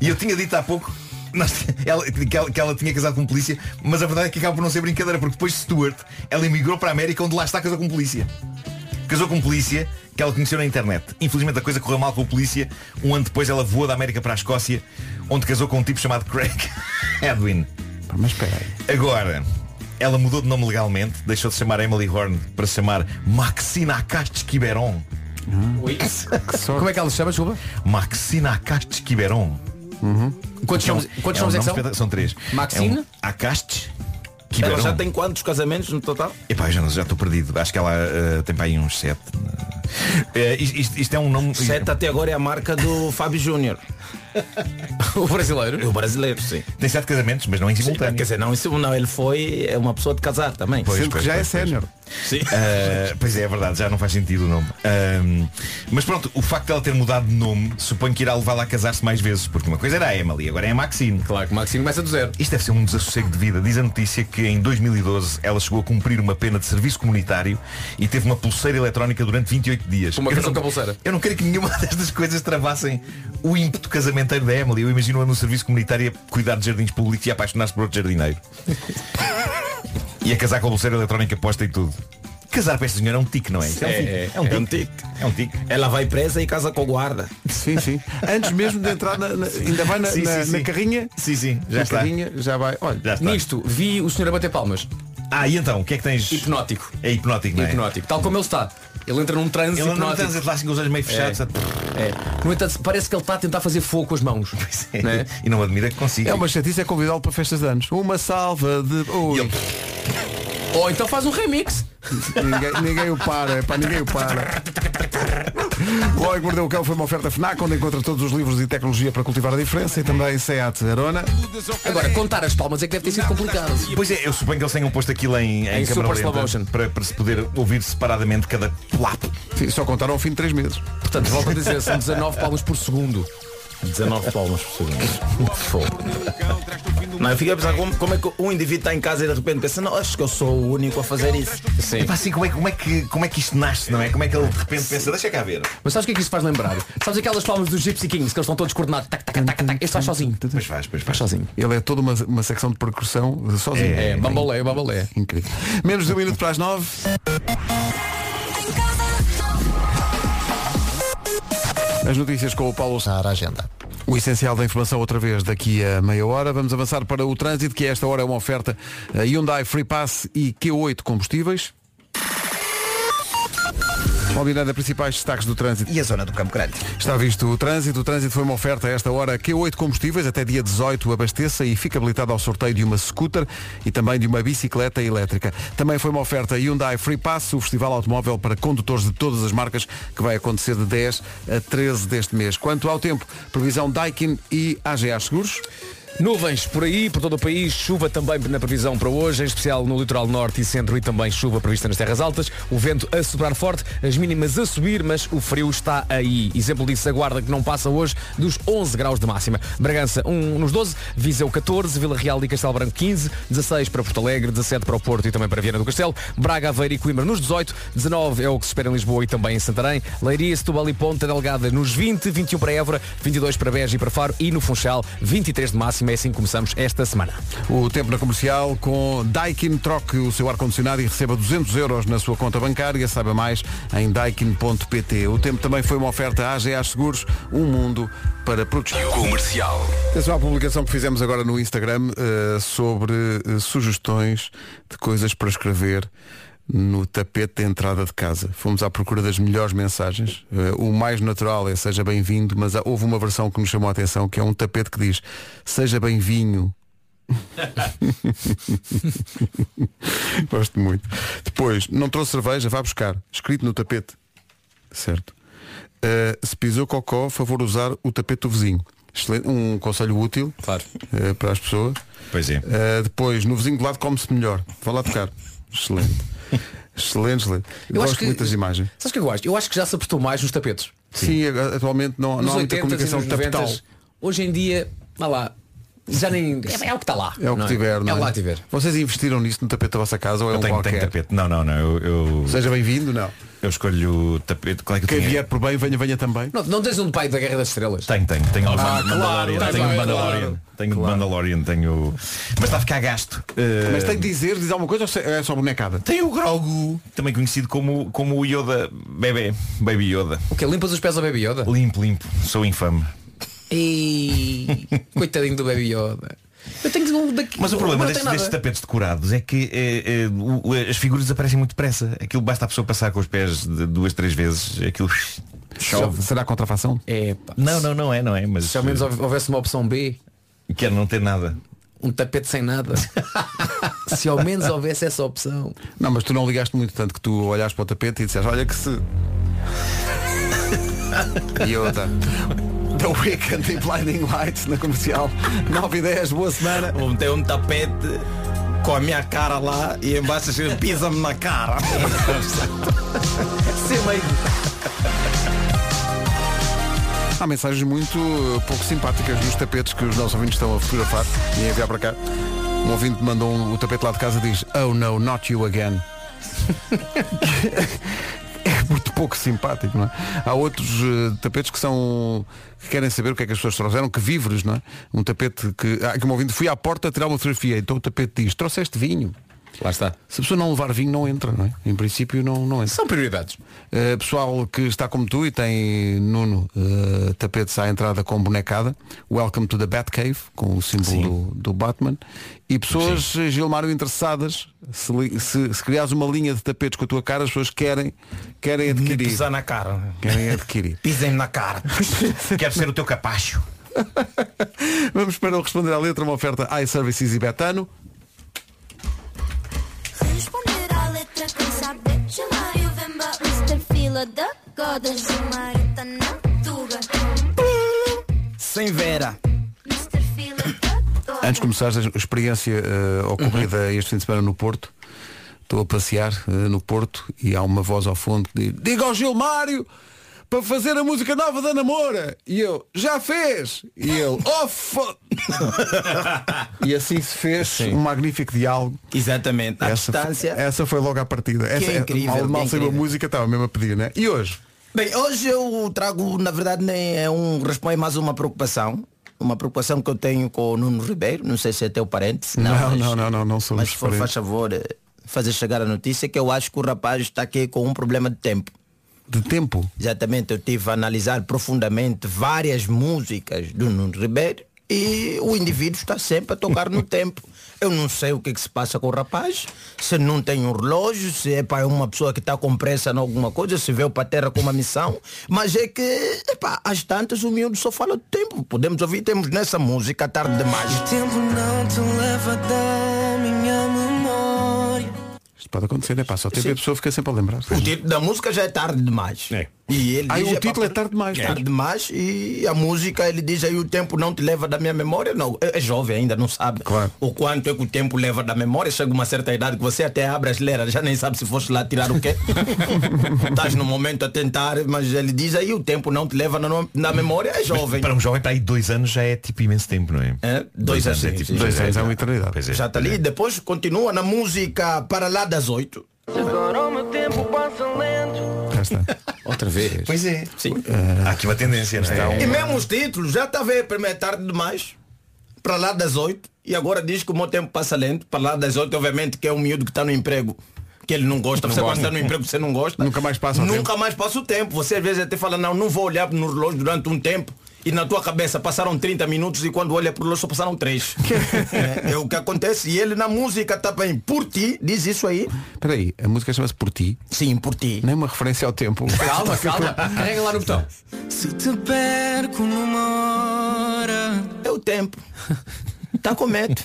E eu tinha dito há pouco nós- ela- que, ela, que ela tinha casado com polícia, mas a verdade é que acaba por não ser brincadeira, porque depois de Stuart, ela emigrou para a América onde lá está casou com polícia. Casou com polícia que ela conheceu na internet. Infelizmente a coisa correu mal com a polícia. Um ano depois ela voou da América para a Escócia, onde casou com um tipo chamado Craig [laughs] Edwin. Mas espera aí. Agora, ela mudou de nome legalmente, deixou de se chamar Emily Horn para se chamar Maxina Acastes Quiberon. Como é que ela se chama, desculpa? Maxina Acastes Quiberon. Quantos É um- nomes, quantos é um nomes é que são? São três. Maxine? É um Acastes Ela Quiberon. já tem quantos casamentos no total? Epá, eu já, não- já estou perdido. Acho que ela eh, tem para aí uns sete. Isto, isto- isto é um nome. Sete até agora é a marca do [laughs] Fábio Júnior. [laughs] o brasileiro? O brasileiro, sim. Tem sete casamentos, mas não em Sim, simultâneo. quer dizer, não, isso não, ele foi é uma pessoa de casar também. Pois, Sendo que pois, já é pois, pois. sénior. Sim. Uh, pois é, é verdade, já não faz sentido o nome. Um, mas pronto, o facto de ela ter mudado de nome suponho que irá levá-la a casar-se mais vezes, porque uma coisa era a Emily, agora é a Maxine. Claro que o Maxine começa do zero. Isto deve ser um desassossego de vida. Diz a notícia que em 2012 ela chegou a cumprir uma pena de serviço comunitário e teve uma pulseira eletrónica durante 28 dias. Uma Eu não- com a pulseira. Eu não quero que nenhuma [laughs] destas coisas travassem o ímpeto casamenteiro da Emily. Eu imagino-a no serviço comunitário a cuidar de jardins públicos e a apaixonar-se por outro jardineiro. [laughs] e a casar com a pulseira eletrónica posta e tudo. Casar para esta senhora é um tique, não é? É, um tique. é, É um é um tique. É um tique. Ela vai presa e casa com o guarda. Sim, sim. Antes mesmo de entrar na, na- ainda vai na, Sim, na- sim, na sim. carrinha. Sim, sim, já na está. carrinha já vai. Olha, Já está. Nisto, vi o senhor a bater palmas. Ah, e então, o que é que tens? Hipnótico. É hipnótico, não é? Hipnótico. Tal como ele está. Ele entra num transe Ele está lá assim com os olhos meio fechados. É. No entanto, parece que ele está a tentar fazer fogo com as mãos. É. Não é? E não admira que consiga. é uma chatice é convidá-lo para festas de anos. Uma salva de. Ui, ele- Ou então faz um remix. ninguém, ninguém o para, pá, ninguém o para. [laughs] O Homem que Mordeu o Cão foi uma oferta FNAC onde encontra todos os livros e tecnologia para cultivar a diferença e também SEAT Arona. Agora, contar as palmas é que deve ter sido complicado. Pois é, eu suponho que eles tenham posto aquilo em, em, Em câmara super slow lenta motion. para, para se poder ouvir separadamente cada plapo. Sim, só contaram ao fim de três meses. Portanto, volto a dizer, são 19 palmas por segundo. 19 palmas por segundo. Fogo. Não, eu fico a pensar como, como é que um indivíduo está em casa e de repente pensa, não, acho que eu sou o único a fazer isso. Sim. Epá, assim, como, é, como, é que, como é que isto nasce, não é? Como é que ele de repente pensa, deixa cá ver. Mas sabes o que é que isto faz lembrar? Sabes aquelas palmas dos Gypsy Kings que eles estão todos coordenados? Tac, tac, tac, tac. Este faz sozinho. Pois faz, pois Faz faz. sozinho. Ele é toda uma, uma secção de percussão sozinho. É, bambolé, bambolé. Incrível. Menos de um minuto para as nove. As notícias com o Paulo a agenda. O essencial da informação outra vez daqui a meia hora. Vamos avançar para o trânsito, que esta hora é uma oferta a Hyundai Free Pass e Q8 combustíveis. Bom, Miranda, principais destaques do trânsito. E a zona do Campo Grande. Está visto o trânsito. O trânsito foi uma oferta a esta hora Q8 combustíveis. Até dia 18 abasteça e fica habilitado ao sorteio de uma scooter e também de uma bicicleta elétrica. Também foi uma oferta Hyundai Free Pass, o festival automóvel para condutores de todas as marcas, que vai acontecer de 10 a 13 deste mês. Quanto ao tempo, previsão Daikin e AGA Seguros. Nuvens por aí, por todo o país, chuva também na previsão para hoje, em especial no litoral norte e centro e também chuva prevista nas terras altas, o vento a soprar forte, as mínimas a subir, mas o frio está aí. Exemplo disso, a guarda que não passa hoje dos 11 graus de máxima. Bragança um, nos 12, Viseu 14, Vila Real e Castelo Branco 15, 16 para Porto Alegre, 17 para o Porto e também para Viana do Castelo, Braga, Aveiro e Coimbra nos 18, 19 é o que se espera em Lisboa e também em Santarém, Leiria, Setúbal e Ponta Delgada nos 20, 21 para Évora, 22 para Beja e para Faro e no Funchal 23 de máxima. É assim que começamos esta semana. O tempo na comercial com Daikin. Troque o seu ar-condicionado e receba 200 euros na sua conta bancária. Saiba mais em daikin.pt. O tempo também foi uma oferta à AGA Seguros, um mundo para proteger. Comercial. Atenção à publicação que fizemos agora no Instagram eh, sobre eh, sugestões de coisas para escrever no tapete da entrada de casa. Fomos à procura das melhores mensagens. Eh, o mais natural é seja bem-vindo, mas há- houve uma versão que nos chamou a atenção, que é um tapete que diz seja bem-vinho. [laughs] Gosto muito. Depois, não trouxe cerveja, vá buscar. Escrito no tapete. Certo. Uh, se pisou cocó, favor usar o tapete do vizinho. Excelente, um conselho útil claro. uh, para as pessoas. Pois é. Uh, depois, no vizinho do lado come-se melhor. Vá lá tocar. Excelente. Excelente, excelente. Eu acho Gosto que- muito das imagens. Sabes que eu acho? Eu acho que já se apostou mais nos tapetes. Sim, ag- atualmente não, não há muita 80s comunicação tapetal. 90s. Hoje em dia, vá lá, já nem. É, é o que está lá. É o que não tiver, não É é? o que lá tiver. Vocês investiram nisso no tapete da vossa casa ou é Eu um tenho, qualquer? tenho tapete. Não, não, não. Eu, eu- Seja bem-vindo, não. eu escolho o tapete. Qual é que Quem vier por bem, venha, venha também. Não, não tens um pai da Guerra das Estrelas? Tenho, tenho. Tenho Ah, Mand- claro, Mandalorian. tá tenho bem, Mandalorian. claro. Tenho Mandalorian, tenho. Mas está a ficar gasto. Uh, Mas tem de dizer, diz alguma coisa ou é só bonecada? Tem o Grogu, também conhecido como, como o Yoda bebê, Baby Yoda. O que Limpas os pés ao Baby Yoda? Limpo, limpo, sou infame. E coitadinho do Baby Yoda. Eu tenho um daqui. Mas o problema destes, destes tapetes decorados é que eh, eh, o- as figuras desaparecem muito depressa. Aquilo basta a pessoa passar com os pés de duas, três vezes, aquilo chove. Será contrafação? É, pá. Não, não, não é, não é. Mas Se ao menos houve- houvesse uma opção B, quero não ter nada. um tapete sem nada. [laughs] Se ao menos houvesse essa opção. Não, mas tu não ligaste muito tanto que tu olhaste para o tapete e disseste, olha que se. [laughs] Yoda. The Weekend e Blinding Lights na comercial. 9 e 10, boa semana. Vou meter um tapete com a minha cara lá e embaixo pisa-me na cara. [laughs] Sem meio. Há mensagens muito pouco simpáticas nos tapetes que os nossos ouvintes estão a fotografar e a enviar para cá. Um ouvinte mandou um- o tapete lá de casa e diz Oh no, not you again. [laughs] muito pouco simpático, não é? Há outros uh, tapetes que são que querem saber o que é que as pessoas trouxeram, que víveres, não é? Um tapete que. Ah, que um fui à porta tirar uma fotografia, então o tapete diz, trouxeste vinho. Lá está. Se a pessoa não levar vinho não entra, não é? Em princípio não, não entra. São prioridades. Uh, pessoal que está como tu e tem Nuno uh, tapetes à entrada com bonecada Welcome to the Batcave com o símbolo do, do Batman e pessoas, uh, Gilmário, interessadas se, se, se criares uma linha de tapetes com a tua cara as pessoas querem querem adquirir pisar na cara. querem adquirir [laughs] Pisem na cara. Quero ser o teu capacho. [laughs] vamos para o responder à letra uma oferta iServices e Betano Responder à letra quem saber Chamar e o Vemba Mr. Fila da Goda Gilmar tá na Tuga Sem vera. Mr. Fila da Goda Antes de começares a experiência uh, ocorrida este fim de semana no Porto Estou a passear uh, no Porto e há uma voz ao fundo que diz Diga ao Gilmário para fazer a música nova da Namora E eu, já fez E ele, oh. [laughs] E assim se fez um magnífico diálogo Exatamente. À essa, distância. essa foi logo à partida Que essa, é incrível, Mal, mal saiu a música, estava mesmo a pedir, né? E hoje? Bem, hoje eu trago, na verdade, nem é um responde mais uma preocupação. Uma preocupação que eu tenho com o Nuno Ribeiro, não sei se é teu parente. Não, mas- não, não, não, não somos Mas se for, faz favor, eh, fazer chegar a notícia que eu acho que o rapaz está aqui com um problema de tempo. De tempo? Exatamente, eu tive a analisar profundamente várias músicas do Nuno Ribeiro e o indivíduo está sempre a tocar no [laughs] tempo. Eu não sei o que, é que se passa com o rapaz, se não tem um relógio, se é para uma pessoa que está com pressa em alguma coisa, se veio para a terra com uma missão, mas é que, epá, às tantas o miúdo só fala do tempo. Podemos ouvir, temos nessa música tarde demais. tempo não te leva da minha. Isto pode acontecer, né? Passa o tempo e a pessoa fica sempre a lembrar. O título da música já é tarde demais. E ele diz, o "Epá, título é tarde demais. Tarde demais e a música ele diz aí o tempo não te leva da minha memória. Não, é, é jovem ainda, não sabe o quanto é que o tempo leva da memória. Chega uma certa idade que você até abre as leiras, já nem sabe se fosse lá tirar o quê. [laughs] Estás no momento a tentar, mas ele diz aí o tempo não te leva na, na memória, é jovem. Para um jovem para aí dois anos já é tipo imenso tempo, não é? É, dois anos, é tipo. Dois anos é uma eternidade. É. Já está ali. Depois continua na música para lá das oito. Agora o meu tempo passa lento. Já está. Outra vez. Pois é. Sim. Há aqui uma tendência, não é? E mesmo os títulos, já está a ver, primeiro é tarde demais, para lá das oito, e agora diz que o meu tempo passa lento, para lá das oito, obviamente, que é um miúdo que está no emprego que ele não gosta, Não você gosta. quando está no emprego que você não gosta. Nunca mais passa o Nunca tempo. mais passa o tempo. Você às vezes até fala, não, não vou olhar no relógio durante um tempo. E na tua cabeça passaram 30 minutos e quando olha para o relógio só passaram 3. [laughs] é, é o que acontece. E ele na música também, por ti, diz isso aí. Espera aí, a música chama-se Por Ti. Sim, por ti. Nem uma referência ao tempo. Calma, [laughs] calma. Carrega lá no botão. Se te perco numa hora. É o tempo. Tá com medo.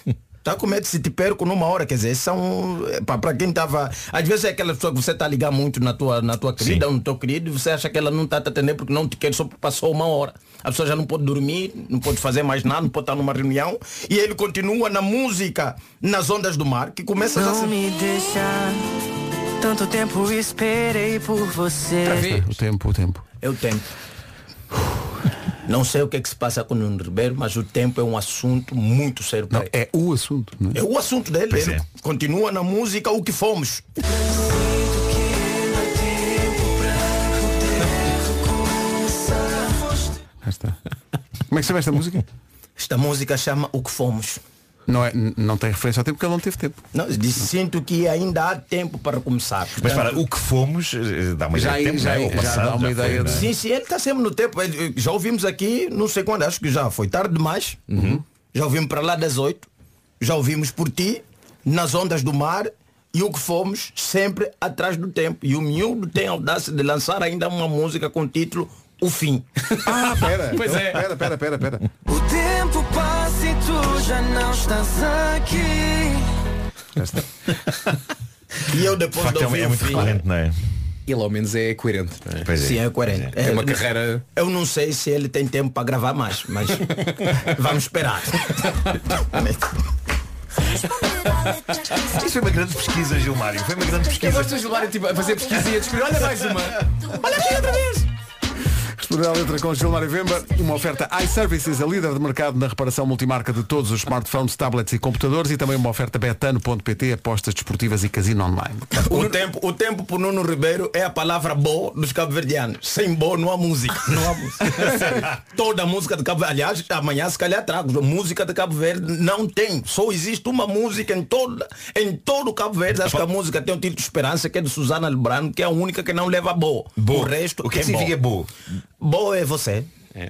Tá com medo se te perco numa hora, quer dizer, são para quem estava, às vezes é aquela pessoa que você está a ligar muito na tua na tua querida ou no teu querido, e você acha que ela não está a te atender porque não te quer, só porque passou uma hora. A pessoa já não pode dormir, não pode fazer mais nada, não pode estar numa reunião e ele continua na música nas ondas do mar, que começa a Não se- me deixar. Tanto tempo esperei por você. O tempo, o tempo. É o tempo. Não sei o que é que se passa com o Nuno Ribeiro, mas o tempo é um assunto muito sério para Não, ele. é o assunto. Não é? É o assunto dele. Pois Ele é. continua na música o que fomos. [laughs] Como é que se chama esta música? Esta música chama O que fomos. Não, é, não tem referência ao tempo porque ele não teve tempo. Não, disse, sinto que ainda há tempo para começar. Mas Portanto, para, o que fomos eh, dá uma Já ideia de tempo, já é? O já passado dá uma foi, ideia não é? Sim, sim, ele está sempre no tempo. Ele- Já ouvimos aqui, não sei quando, acho que já foi tarde demais. Já ouvimos para lá das oito. Já ouvimos por ti, nas ondas do mar. E o que fomos sempre atrás do tempo. E o miúdo tem a audácia de lançar ainda uma música com o título O Fim. Ah, [laughs] pera. Pois é. Pera, pera, pera, pera. O tempo passa e tu já não estás aqui. Já está. E eu De depois de é, ouvir é o muito fim, recorrente, não é? Ele ao menos é coerente. é? Pois Sim, é coerente. Uma É, carreira. Eu não sei se ele tem tempo para gravar mais, mas [laughs] vamos esperar. Isso foi uma grande pesquisa, Gilmário. Foi uma grande Eu pesquisa. gosto de Gilmário tipo, a fazer pesquisa e a descobrir. Olha mais uma. Olha aqui outra vez. Responder à letra com Gilmar e Vemba, uma oferta iServices, a líder de mercado na reparação multimarca de todos os smartphones, tablets e computadores e também uma oferta betano.pt, apostas desportivas e casino online. O tempo, o tempo por Nuno Ribeiro é a palavra boa dos cabo-verdianos. Sem boa não há música. Não há música. [laughs] Sério. Toda a música de Cabo Verde. Aliás, amanhã se calhar trago. Música de Cabo Verde não tem. Só existe uma música em, toda, em todo o Cabo Verde. Acho que a música tem o título de Esperança, que é de Susana Lebrano, que é a única que não leva boa. Boa. O resto O que é que é significa boa? Boa é você.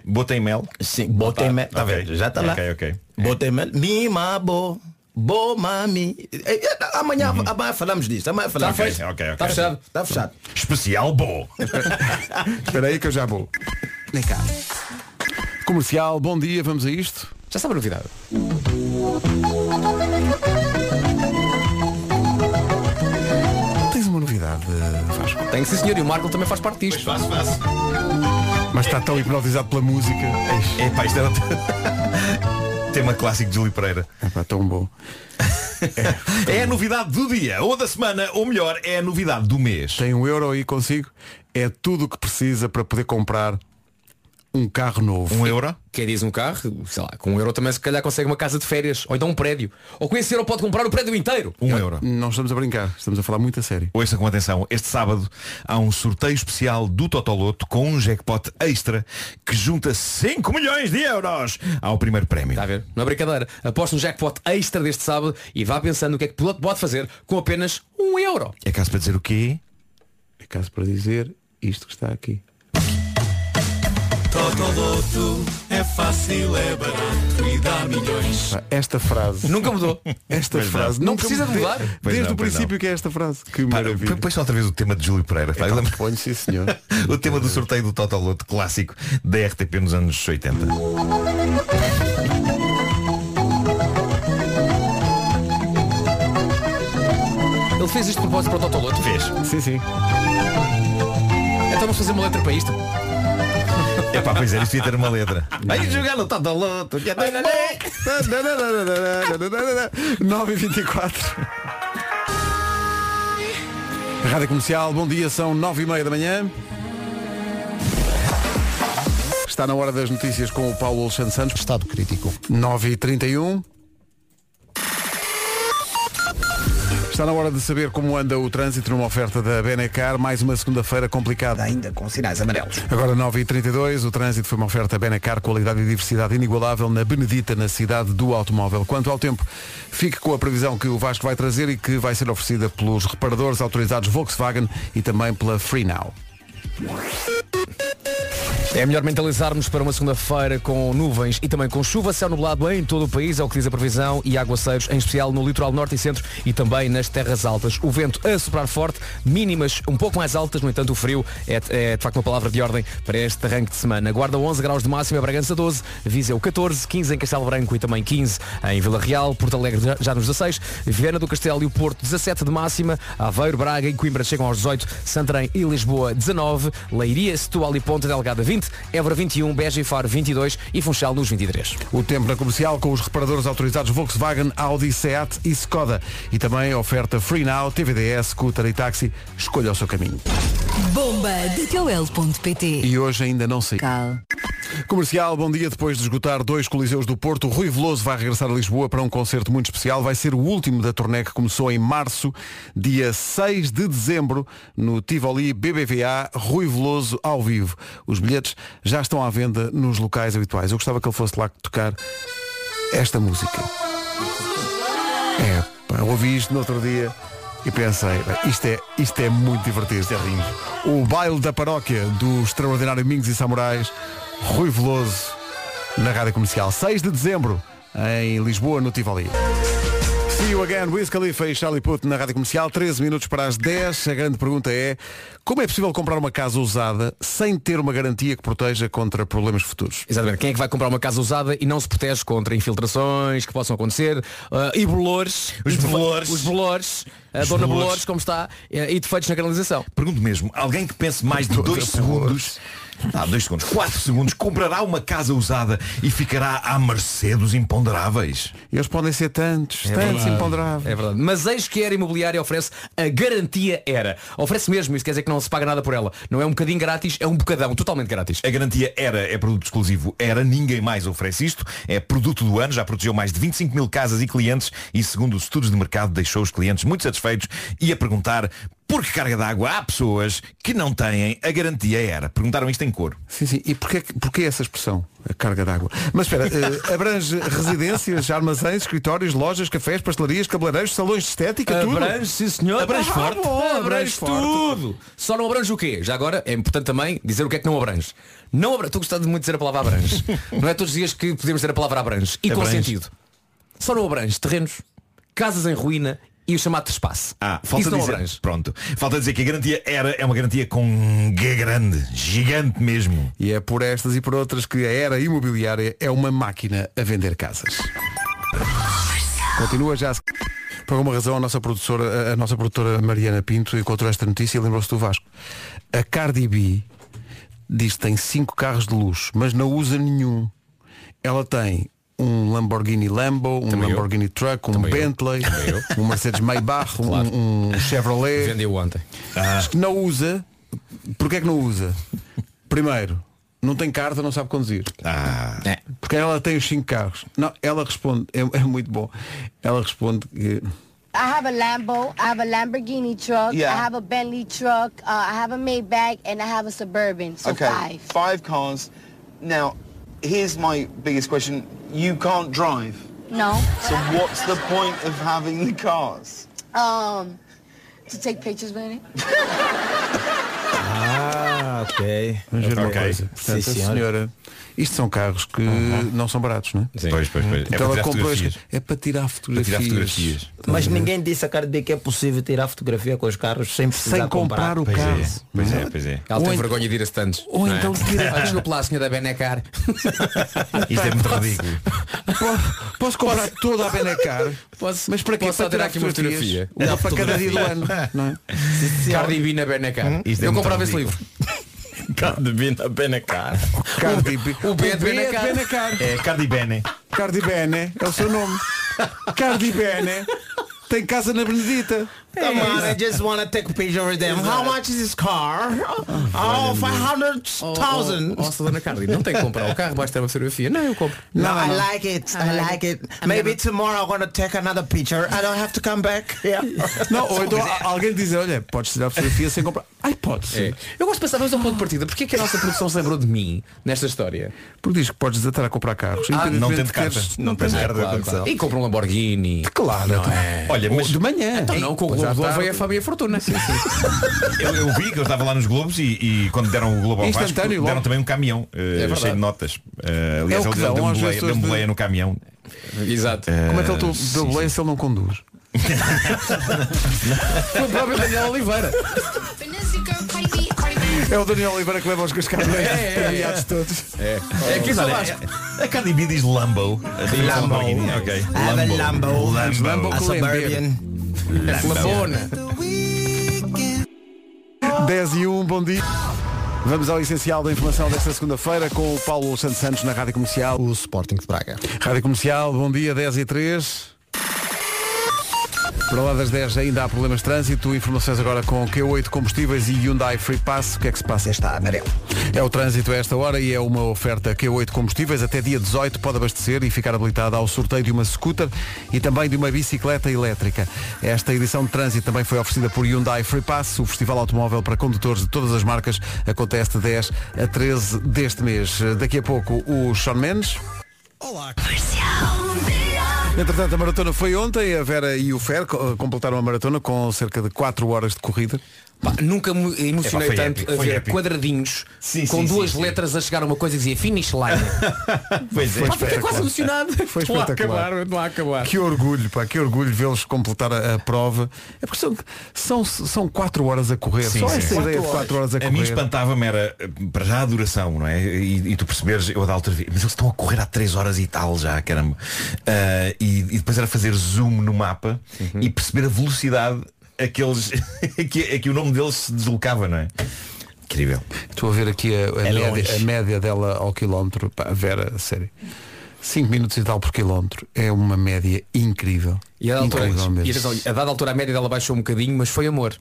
Botei mel? Sim, botei mel. Tá Ok. vendo? Já tá lá. Ok, ok. Botei mel. Mima bo. Bo mami. Eh, eh, Amanhã, amanhã falamos disso. Amanhã falamos Ok, disso. ok, ok. Está fechado. Tá fechado. Especial bo. [laughs] Espera aí que eu já vou. Vem cá. Comercial, bom dia, vamos a isto. Já sabe a novidade. Tens uma novidade, Vasco. Tem que ser senhor e o Marco também faz parte disto. Faço, faço. Mas está tão hipnotizado pela música. É pá, isto era [laughs] tema clássico de Júlio Pereira. É pá, tão bom. [laughs] É a novidade do dia, ou da semana, ou melhor, é a novidade do mês. Tem um euro aí consigo. É tudo o que precisa para poder comprar um carro novo. Um euro? Quem diz um carro, sei lá, com um euro também se calhar consegue uma casa de férias, ou então um prédio. Ou com esse euro pode comprar o prédio inteiro. Um euro. Não estamos a brincar, estamos a falar muito a sério. Ouça com atenção, este sábado há um sorteio especial do Totoloto com um jackpot extra que junta 5 milhões de euros ao primeiro prémio. Está a ver? Não é brincadeira. Aposto no jackpot extra deste sábado e vá pensando o que é que o piloto pode fazer com apenas um euro. É caso para dizer o quê? É caso para dizer isto que está aqui. Totoloto é fácil, é barato e dá milhões. Esta frase. Nunca mudou. Esta Pois não. frase. Não nunca precisa mudou. mudar. Pois Desde não, o princípio não. que é esta frase. Que Pá, maravilha. põe só outra vez o tema de Júlio Pereira. pá. Então, Ponho, sim senhor. [laughs] o tema do sorteio do Totoloto clássico da RTP nos anos 80. Ele fez isto de propósito para o Totoloto. Fez. Sim, sim. Então vamos fazer uma letra para isto. É pá, pois é, isto ia ter uma letra. Vai jogar no Totoloto, que é tão bom. 9 e 24 Rádio Comercial, bom dia, são 9 e meia da manhã. Está na hora das notícias com o Paulo Alexandre Santos. Estado crítico. 9 e 31 Está na hora de saber como anda o trânsito numa oferta da Benecar. Mais uma segunda-feira complicada. Ainda com sinais amarelos. Agora 9h32, o trânsito foi uma oferta Benecar, qualidade e diversidade inigualável na Benedita, na cidade do automóvel. Quanto ao tempo, fique com a previsão que o Vasco vai trazer e que vai ser oferecida pelos reparadores autorizados Volkswagen e também pela Free Now. É melhor mentalizarmos para uma segunda-feira com nuvens e também com chuva, céu nublado em todo o país, é o que diz a previsão, e aguaceiros, em especial no litoral norte e centro e também nas terras altas. O vento a soprar forte, mínimas um pouco mais altas, no entanto o frio é, é de facto uma palavra de ordem para este arranque de semana. Guarda 11 graus de máxima, Bragança 12, Viseu 14, 15 em Castelo Branco e também 15 em Vila Real, Porto Alegre já- nos 16, Viana do Castelo e o Porto 17 de máxima, Aveiro, Braga e Coimbra chegam aos 18, Santarém e Lisboa 19, Leiria, Setúbal e Ponta Delgada 20, Évora 21, Beja e Faro 22 e Funchal nos 23. O tempo na comercial com os reparadores autorizados Volkswagen, Audi, Seat e Skoda. E também a oferta Free Now, TVDS, Scooter e Táxi. Escolha o seu caminho. Bomba de Coel.pt E hoje ainda não sei. Comercial, bom dia. Depois de esgotar dois coliseus do Porto, Rui Veloso vai regressar a Lisboa para um concerto muito especial. Vai ser o último da turnê que começou em março, dia 6 de dezembro, no Tivoli BBVA, Rui Veloso ao vivo. Os bilhetes já estão à venda nos locais habituais. Eu gostava que ele fosse lá tocar esta música. É, pá, ouvi isto no outro dia e pensei, "Bem, isto é, isto é muito divertido. Isto é lindo. O baile da paróquia do extraordinário Mingos e Samurais, Rui Veloso, na rádio comercial. 6 de dezembro, em Lisboa, no Tivoli. See you again, Wiz Khalifa e Charlie Puth na rádio comercial, 13 minutos para as 10. A grande pergunta é: como é possível comprar uma casa usada sem ter uma garantia que proteja contra problemas futuros? Exatamente. Quem é que vai comprar uma casa usada e não se protege contra infiltrações que possam acontecer uh, e bolores. Os bolores. Os bolores. A Os dona bolores. Bolores, como está, e defeitos na canalização. Pergunto mesmo, alguém que pense mais de dois segundos, ah, dois segundos, quatro segundos, comprará uma casa usada e ficará à mercê dos imponderáveis? Eles podem ser tantos, É tantos verdade. imponderáveis. É verdade. Mas eis que a Era Imobiliária oferece a garantia Era. Oferece mesmo, isso quer dizer que não se paga nada por ela. Não é um bocadinho grátis, é um bocadão, totalmente grátis. A garantia Era é produto exclusivo Era, ninguém mais oferece isto. É produto do ano, já protegeu mais de 25 mil casas e clientes e segundo os estudos de mercado deixou os clientes muito satisfeitos e a perguntar por que carga d'água há pessoas que não têm a garantia Era. Perguntaram isto em coro. Sim, sim. E porquê, porquê essa expressão? A carga d'água. Mas espera, eh, [laughs] abrange residências, armazéns, escritórios, lojas, cafés, pastelarias, cabeleireiros, salões de estética, tudo. Abrange, sim senhor. Abrange Ah, forte. bom, abrange, Abrange forte. tudo. Só não abrange o quê? Já agora é importante também dizer o que é que não abrange. Não abrange. Estou gostando muito de dizer a palavra abrange. [laughs] não é todos os dias que podemos dizer a palavra abrange. E com Abrange. sentido. Só não abrange terrenos, casas em ruína e o chamado trespasse. Ah, falta dizer, abrange. pronto. Falta dizer que a garantia Era é uma garantia com G grande, gigante mesmo. E é por estas e por outras que a Era Imobiliária é uma máquina a vender casas. Continua já. Por alguma razão a nossa produtora, a nossa produtora Mariana Pinto encontrou esta notícia e lembrou-se do Vasco. A Cardi B diz que tem cinco carros de luxo, mas não usa nenhum. Ela tem um Lamborghini Lambo, um Também eu. Lamborghini Truck, um Também eu. Bentley, eu. um Mercedes Maybach, um- Claro. um, Chevrolet. Vendeu ontem. Diz que não usa. Porquê é que não usa? Primeiro, não tem carta, não sabe conduzir. Ah. É. Porque ela tem os cinco carros. Não, ela responde, é, é muito bom. Ela responde que I have a Lambo, I have a Lamborghini truck, Yeah. I have a Bentley truck, uh, I have a Maybach, and I have a Suburban. So okay, five. five cars. Now, here's my biggest question. You can't drive. No. So what's the point of having the cars? Um, to take pictures with it. Ah, ok. Vamos ver uma Ok. coisa. Portanto, Sim, a senhora. Isto são carros que não são baratos, não é? Sim. Pois, pois, pois. É Então para ela tirar comprou fotografias. este- é para tirar Para fotografias. tirar fotografias. Mas ninguém disse a cara de que é possível tirar fotografia com os carros sem precisar Sem comprar o Pois carro. é, pois é, pois é. Ela Ou tem ent- vergonha de ir a stands. ou não é? então tira- Ah, Desculpa lá, a senhora da Benecar. [laughs] Isto é muito ridículo. Po- Posso comprar toda a Benecar? Posso- mas para quê? posso Para só tirar aqui uma fotografia? Uma para cada dia do ano. Não é? Cardi B na Benecar. É Eu comprava esse livro. Cardi B na Benacar. Cardi B. O B é de é Benacar. Benacar. É Cardi Bene. Cardi Bene é o seu nome. Cardi Bene tem casa na Benedita. Come on, I just want to take a picture with them. How much is this car? Oh, 500,000. Nossa, dona Cardi, não tem que comprar o carro, basta ter uma fotografia. Não, eu compro. No, I like it. I like it. Maybe tomorrow I'm gonna take another picture. I don't have to come back. [laughs] Yeah. Não, ou então [laughs] alguém dizer, olha, podes tirar a fotografia sem comprar. Ai, pode É. Eu gosto de pensar, vamos ao ponto de partida. Porquê é que a nossa produção se lembrou de mim nesta história? Porque diz que podes desatar a comprar carros. Ah, não de carta. Não tens carta de condução. E compra um Lamborghini. Claro, Não então. é? Olha, mas De manhã. Então não, com Globo de Ouro tarde. veio a fama e a fortuna. Sim, sim. [laughs] eu, eu vi que eu estava lá nos Globos e, e quando deram o Globo ao Vasco, Instantâneo, deram logo. também um caminhão verdade. cheio de notas. É aliás, o que ele dão deu às boleia, deu de- no caminhão. Exato. Como é que ele deu boleia se ele não conduz? Foi o próprio Daniel Oliveira. É o Daniel Oliveira que leva os cascados É, é, é. todos. É. É que só olha, a Cardi B diz Lambo. Lambo. Lamborghini, ok. I have a Lambo. Lambo A com Suburban. É Labona. 10 e 1, bom dia. Vamos ao essencial da informação desta segunda-feira com o Paulo Santos Santos na Rádio Comercial. O Sporting de Braga. Rádio Comercial, bom dia, 10 e 3. Para lá das 10 ainda há problemas de trânsito. Informações agora com Q8 Combustíveis e Hyundai Free Pass. O que é que se passa? Está amarelo. É o trânsito a esta hora e é uma oferta Q8 Combustíveis. Até dia 18 pode abastecer e ficar habilitado ao sorteio de uma scooter e também de uma bicicleta elétrica. Esta edição de trânsito também foi oferecida por Hyundai Free Pass. O festival automóvel para condutores de todas as marcas acontece de 10 a 13 deste mês. Daqui a pouco o Sean Mendes. Entretanto, a maratona foi ontem. A Vera e o Fer co- completaram a maratona com cerca de 4 horas de corrida. Pá, nunca me emocionei Epá, tanto épico, a ver épico. quadradinhos Sim, com sim, duas sim, sim. letras a chegar a uma coisa e dizia finish line. [laughs] Pois é. Pá, fiquei quase emocionado. Foi Estou a espetacular. acabar, estou a acabar. Que orgulho, pá, que orgulho vê-los completar a, a prova. É porque são, são, são quatro horas a correr. Sim, Só sim. essa ideia de quatro horas a A mim correr. espantava-me era para já a duração, não é? E, e tu perceberes, eu a da altura vi, mas eles estão a correr há 3 horas e tal já, caramba. Ah, e, e depois era fazer zoom no mapa Uhum. e perceber a velocidade a que, eles, a [laughs] que, a que o nome deles se deslocava, não é? Incrível. Estou a ver aqui a, a É média, a média dela ao quilómetro. Pá, Vera, a sério. 5 minutos e tal por quilómetro. É uma média incrível. E a, dada altura, e a dada altura a média dela baixou um bocadinho, mas foi amor.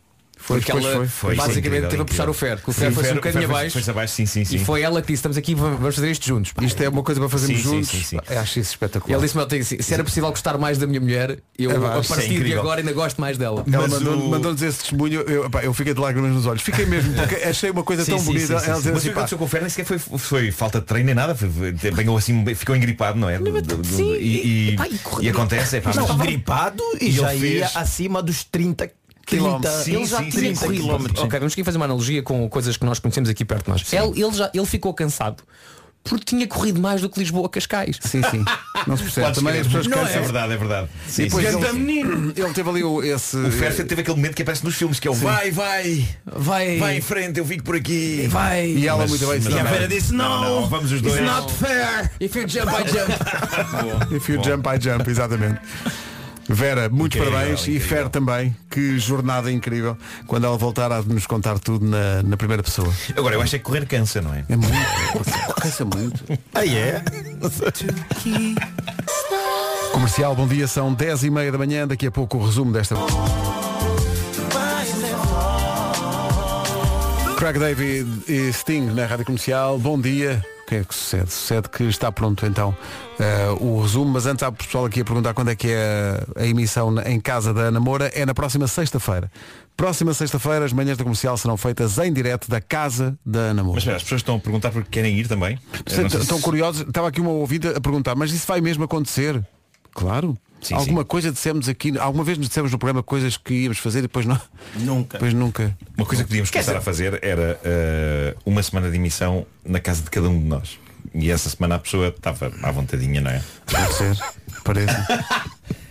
Foi, Porque ela foi, foi. basicamente Incrível, teve a puxar o fer, que o Sim, fer o foi-se um bocadinho foi- abaixo. foi-se abaixo, sim, sim, sim. E foi ela que disse, estamos aqui, vamos fazer isto juntos. Isto é uma coisa para fazermos Sim, sim, juntos. sim, sim. Pá, Acho isso E espetacular. ele disse-me assim, se era possível gostar mais da minha mulher, eu É, a é partir de agora ainda gosto mais dela. Ela mandou-nos esse testemunho, eu, pá, eu fiquei de lágrimas nos olhos. Fiquei mesmo, [laughs] porque achei uma coisa Sim, tão sim, bonita. Ela Mas o assim, que pá, aconteceu com o Fer nem sequer foi, foi falta de treino nem nada. Foi, foi- banhou assim, ficou engripado, não é? E, acontece, é gripado e, já ia acima dos 30 Quilómetros. 30, Sim, ele já sim, tinha sim, sim, corrido. sim. quilómetros. Ok, vamos aqui fazer uma analogia com coisas que nós conhecemos aqui perto de nós. Ele, ele já, ele ficou cansado porque tinha corrido mais do que Lisboa a Cascais. Sim, sim. Não se percebe. Podes Também as pessoas Não, cansam. é verdade, é verdade. Sim, E depois sim. ele, ele teve ali o, esse. O Fer teve aquele momento que aparece nos filmes que é o vai, vai, Vai, vai em frente, eu fico por aqui. vai. E ela Mas- muito bem. sim. E a. Vera disse, não, Não, não, vamos os dois. it's not fair. If you jump, I jump. [laughs] If you jump, I jump, exatamente. Vera, muitos Incrível, parabéns e incrível. Fer também. Que jornada incrível. Quando ela voltar a nos contar tudo na, na primeira pessoa. Agora, eu acho é que correr cansa, não é? É muito. [laughs] Cansa muito. Ah, é? Comercial, bom dia, são 10 e meia da manhã. Daqui a pouco o resumo desta. Craig David e Sting na Rádio Comercial. Bom dia. O que é que sucede? Sucede que está pronto então eh, o resumo, mas antes há pessoal aqui a perguntar quando é que é a, a emissão em casa da Ana Moura. É na próxima sexta-feira. Próxima sexta-feira as manhãs da comercial serão feitas em direto da casa da Ana Moura. Mas espera, as pessoas estão a perguntar porque querem ir também. Sei se- Estão curiosos, estava aqui uma ouvida a perguntar, mas isso vai mesmo acontecer? Claro. Sim, alguma sim. coisa dissemos aqui, alguma vez nos dissemos no programa coisas que íamos fazer e depois não. Nunca. Depois nunca. Uma coisa que podíamos começar a fazer era eh, uma semana de emissão na casa de cada um de nós. E essa semana a pessoa estava à vontadinha, não é? Pode ser. Parece. [laughs]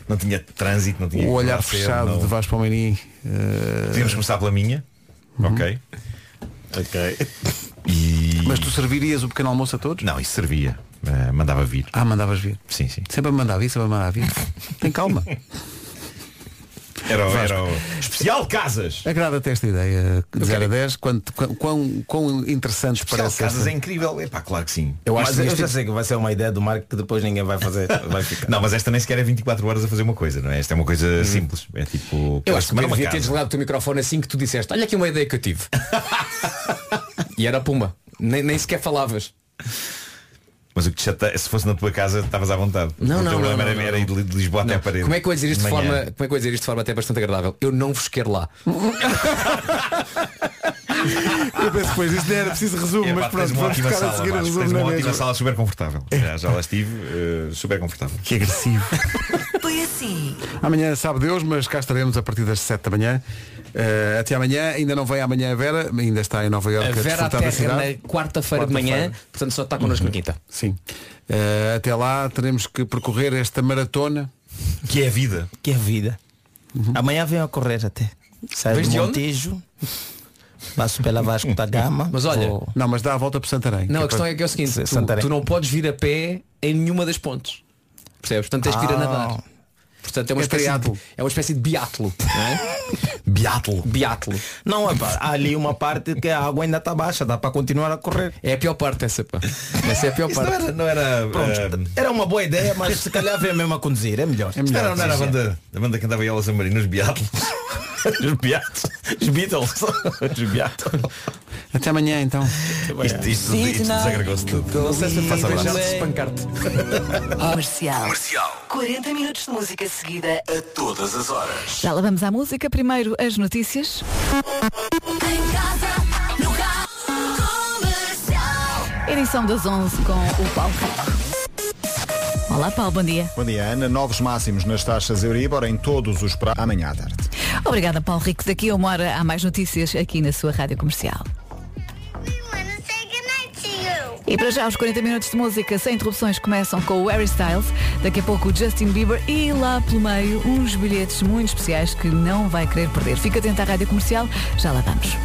Não tinha trânsito, não tinha o olhar fechado não- de Vasco Palmeirim. eh, Podíamos começar pela minha. Ok. Ok. E. Mas tu servirias o pequeno almoço a todos? Não, isso servia. Eh, mandava vir. Ah, mandavas vir. Sim, sim. Sempre a mandar vir, sempre a mandar vir. [laughs] Tem calma. Era, o- era o especial casas. Agrada-te esta ideia de 0 a 10? Quanto, quão, quão, quão interessante Especial parece casas esta? é incrível. Epá, claro que sim. Eu acho mas que eu este já sei que vai ser uma ideia do Marco que depois ninguém vai fazer. [laughs] Vai ficar. Não, mas esta nem sequer é 24 horas a fazer uma coisa, não é? Esta é uma coisa simples. É tipo. Hum. Eu acho que devia ter casa. desligado o teu microfone assim que tu disseste, olha aqui uma ideia que eu tive. [laughs] e era pumba. Nem, nem sequer falavas. Mas o que te chateia, se fosse na tua casa, estavas à vontade. Não, o não, problema não, era, não, era não. ir de Lisboa até à parede. Como é que eu ia dizer isto de forma, como é que eu dizer isto de forma até bastante agradável? Eu não vos quero lá. [laughs] Eu penso depois, isto nem era preciso resumo, Epá, mas pronto, uma vamos ótima ficar a sala, seguir o Vasco, resumo tens na uma ótima mesma. sala super confortável. Já, já lá estive, eh, super confortável. Que agressivo. Foi assim. Amanhã sabe Deus, mas cá estaremos a partir das 7 da manhã. Eh, até amanhã, ainda não vem amanhã a Vera, ainda está em Nova A Iorque a, Vera desfrutar da aterra cidade. na quarta-feira de manhã, portanto só está connosco na quinta. Sim. Eh, até lá teremos que percorrer esta maratona. Que é a vida. Que é vida. Amanhã venho a correr até. Do de onde? Montijo. Passo pela Vasco da Gama. Mas olha, vou- Não, mas dá a volta para Santarém. Não, que a questão é que é o seguinte, tu, Santarém. tu não podes vir a pé em nenhuma das pontes. Percebes? Portanto tens que ir a Ah. nadar. Portanto é uma, É espécie de, é uma espécie de biatlo. Não é? [laughs] Beatle. biatlo. Não, há ali uma parte que a água ainda está baixa, dá para continuar a correr. É a pior parte essa, pá. Essa é a pior Isso não parte. era. Não era Pronto, eh, era uma boa ideia, mas se calhar vem mesmo a conduzir, é melhor. É melhor. era, não era a banda, a banda que andava em Elas Marina, os Beatles. Os Beatles. Os Beatles. Os Beatles. Até amanhã então. Isto, isto, isto desagregou-se tudo. Não sei se Faça espancar-te. [laughs] Comercial. Comercial. 40 minutos de música seguida. A todas as horas. Já lá vamos à música. Primeiro as notícias. Edição das 11 com o Paulo Rico. Olá Paulo, bom dia. Bom dia, Ana. Novos máximos nas taxas Euribor em todos os prazos amanhã à tarde. Obrigada Paulo Rico. Daqui a uma hora há mais notícias aqui na sua rádio comercial. E para já os 40 minutos de música sem interrupções começam com o Harry Styles, daqui a pouco o Justin Bieber e lá pelo meio uns bilhetes muito especiais que não vai querer perder. Fica atento à rádio comercial, já lá vamos.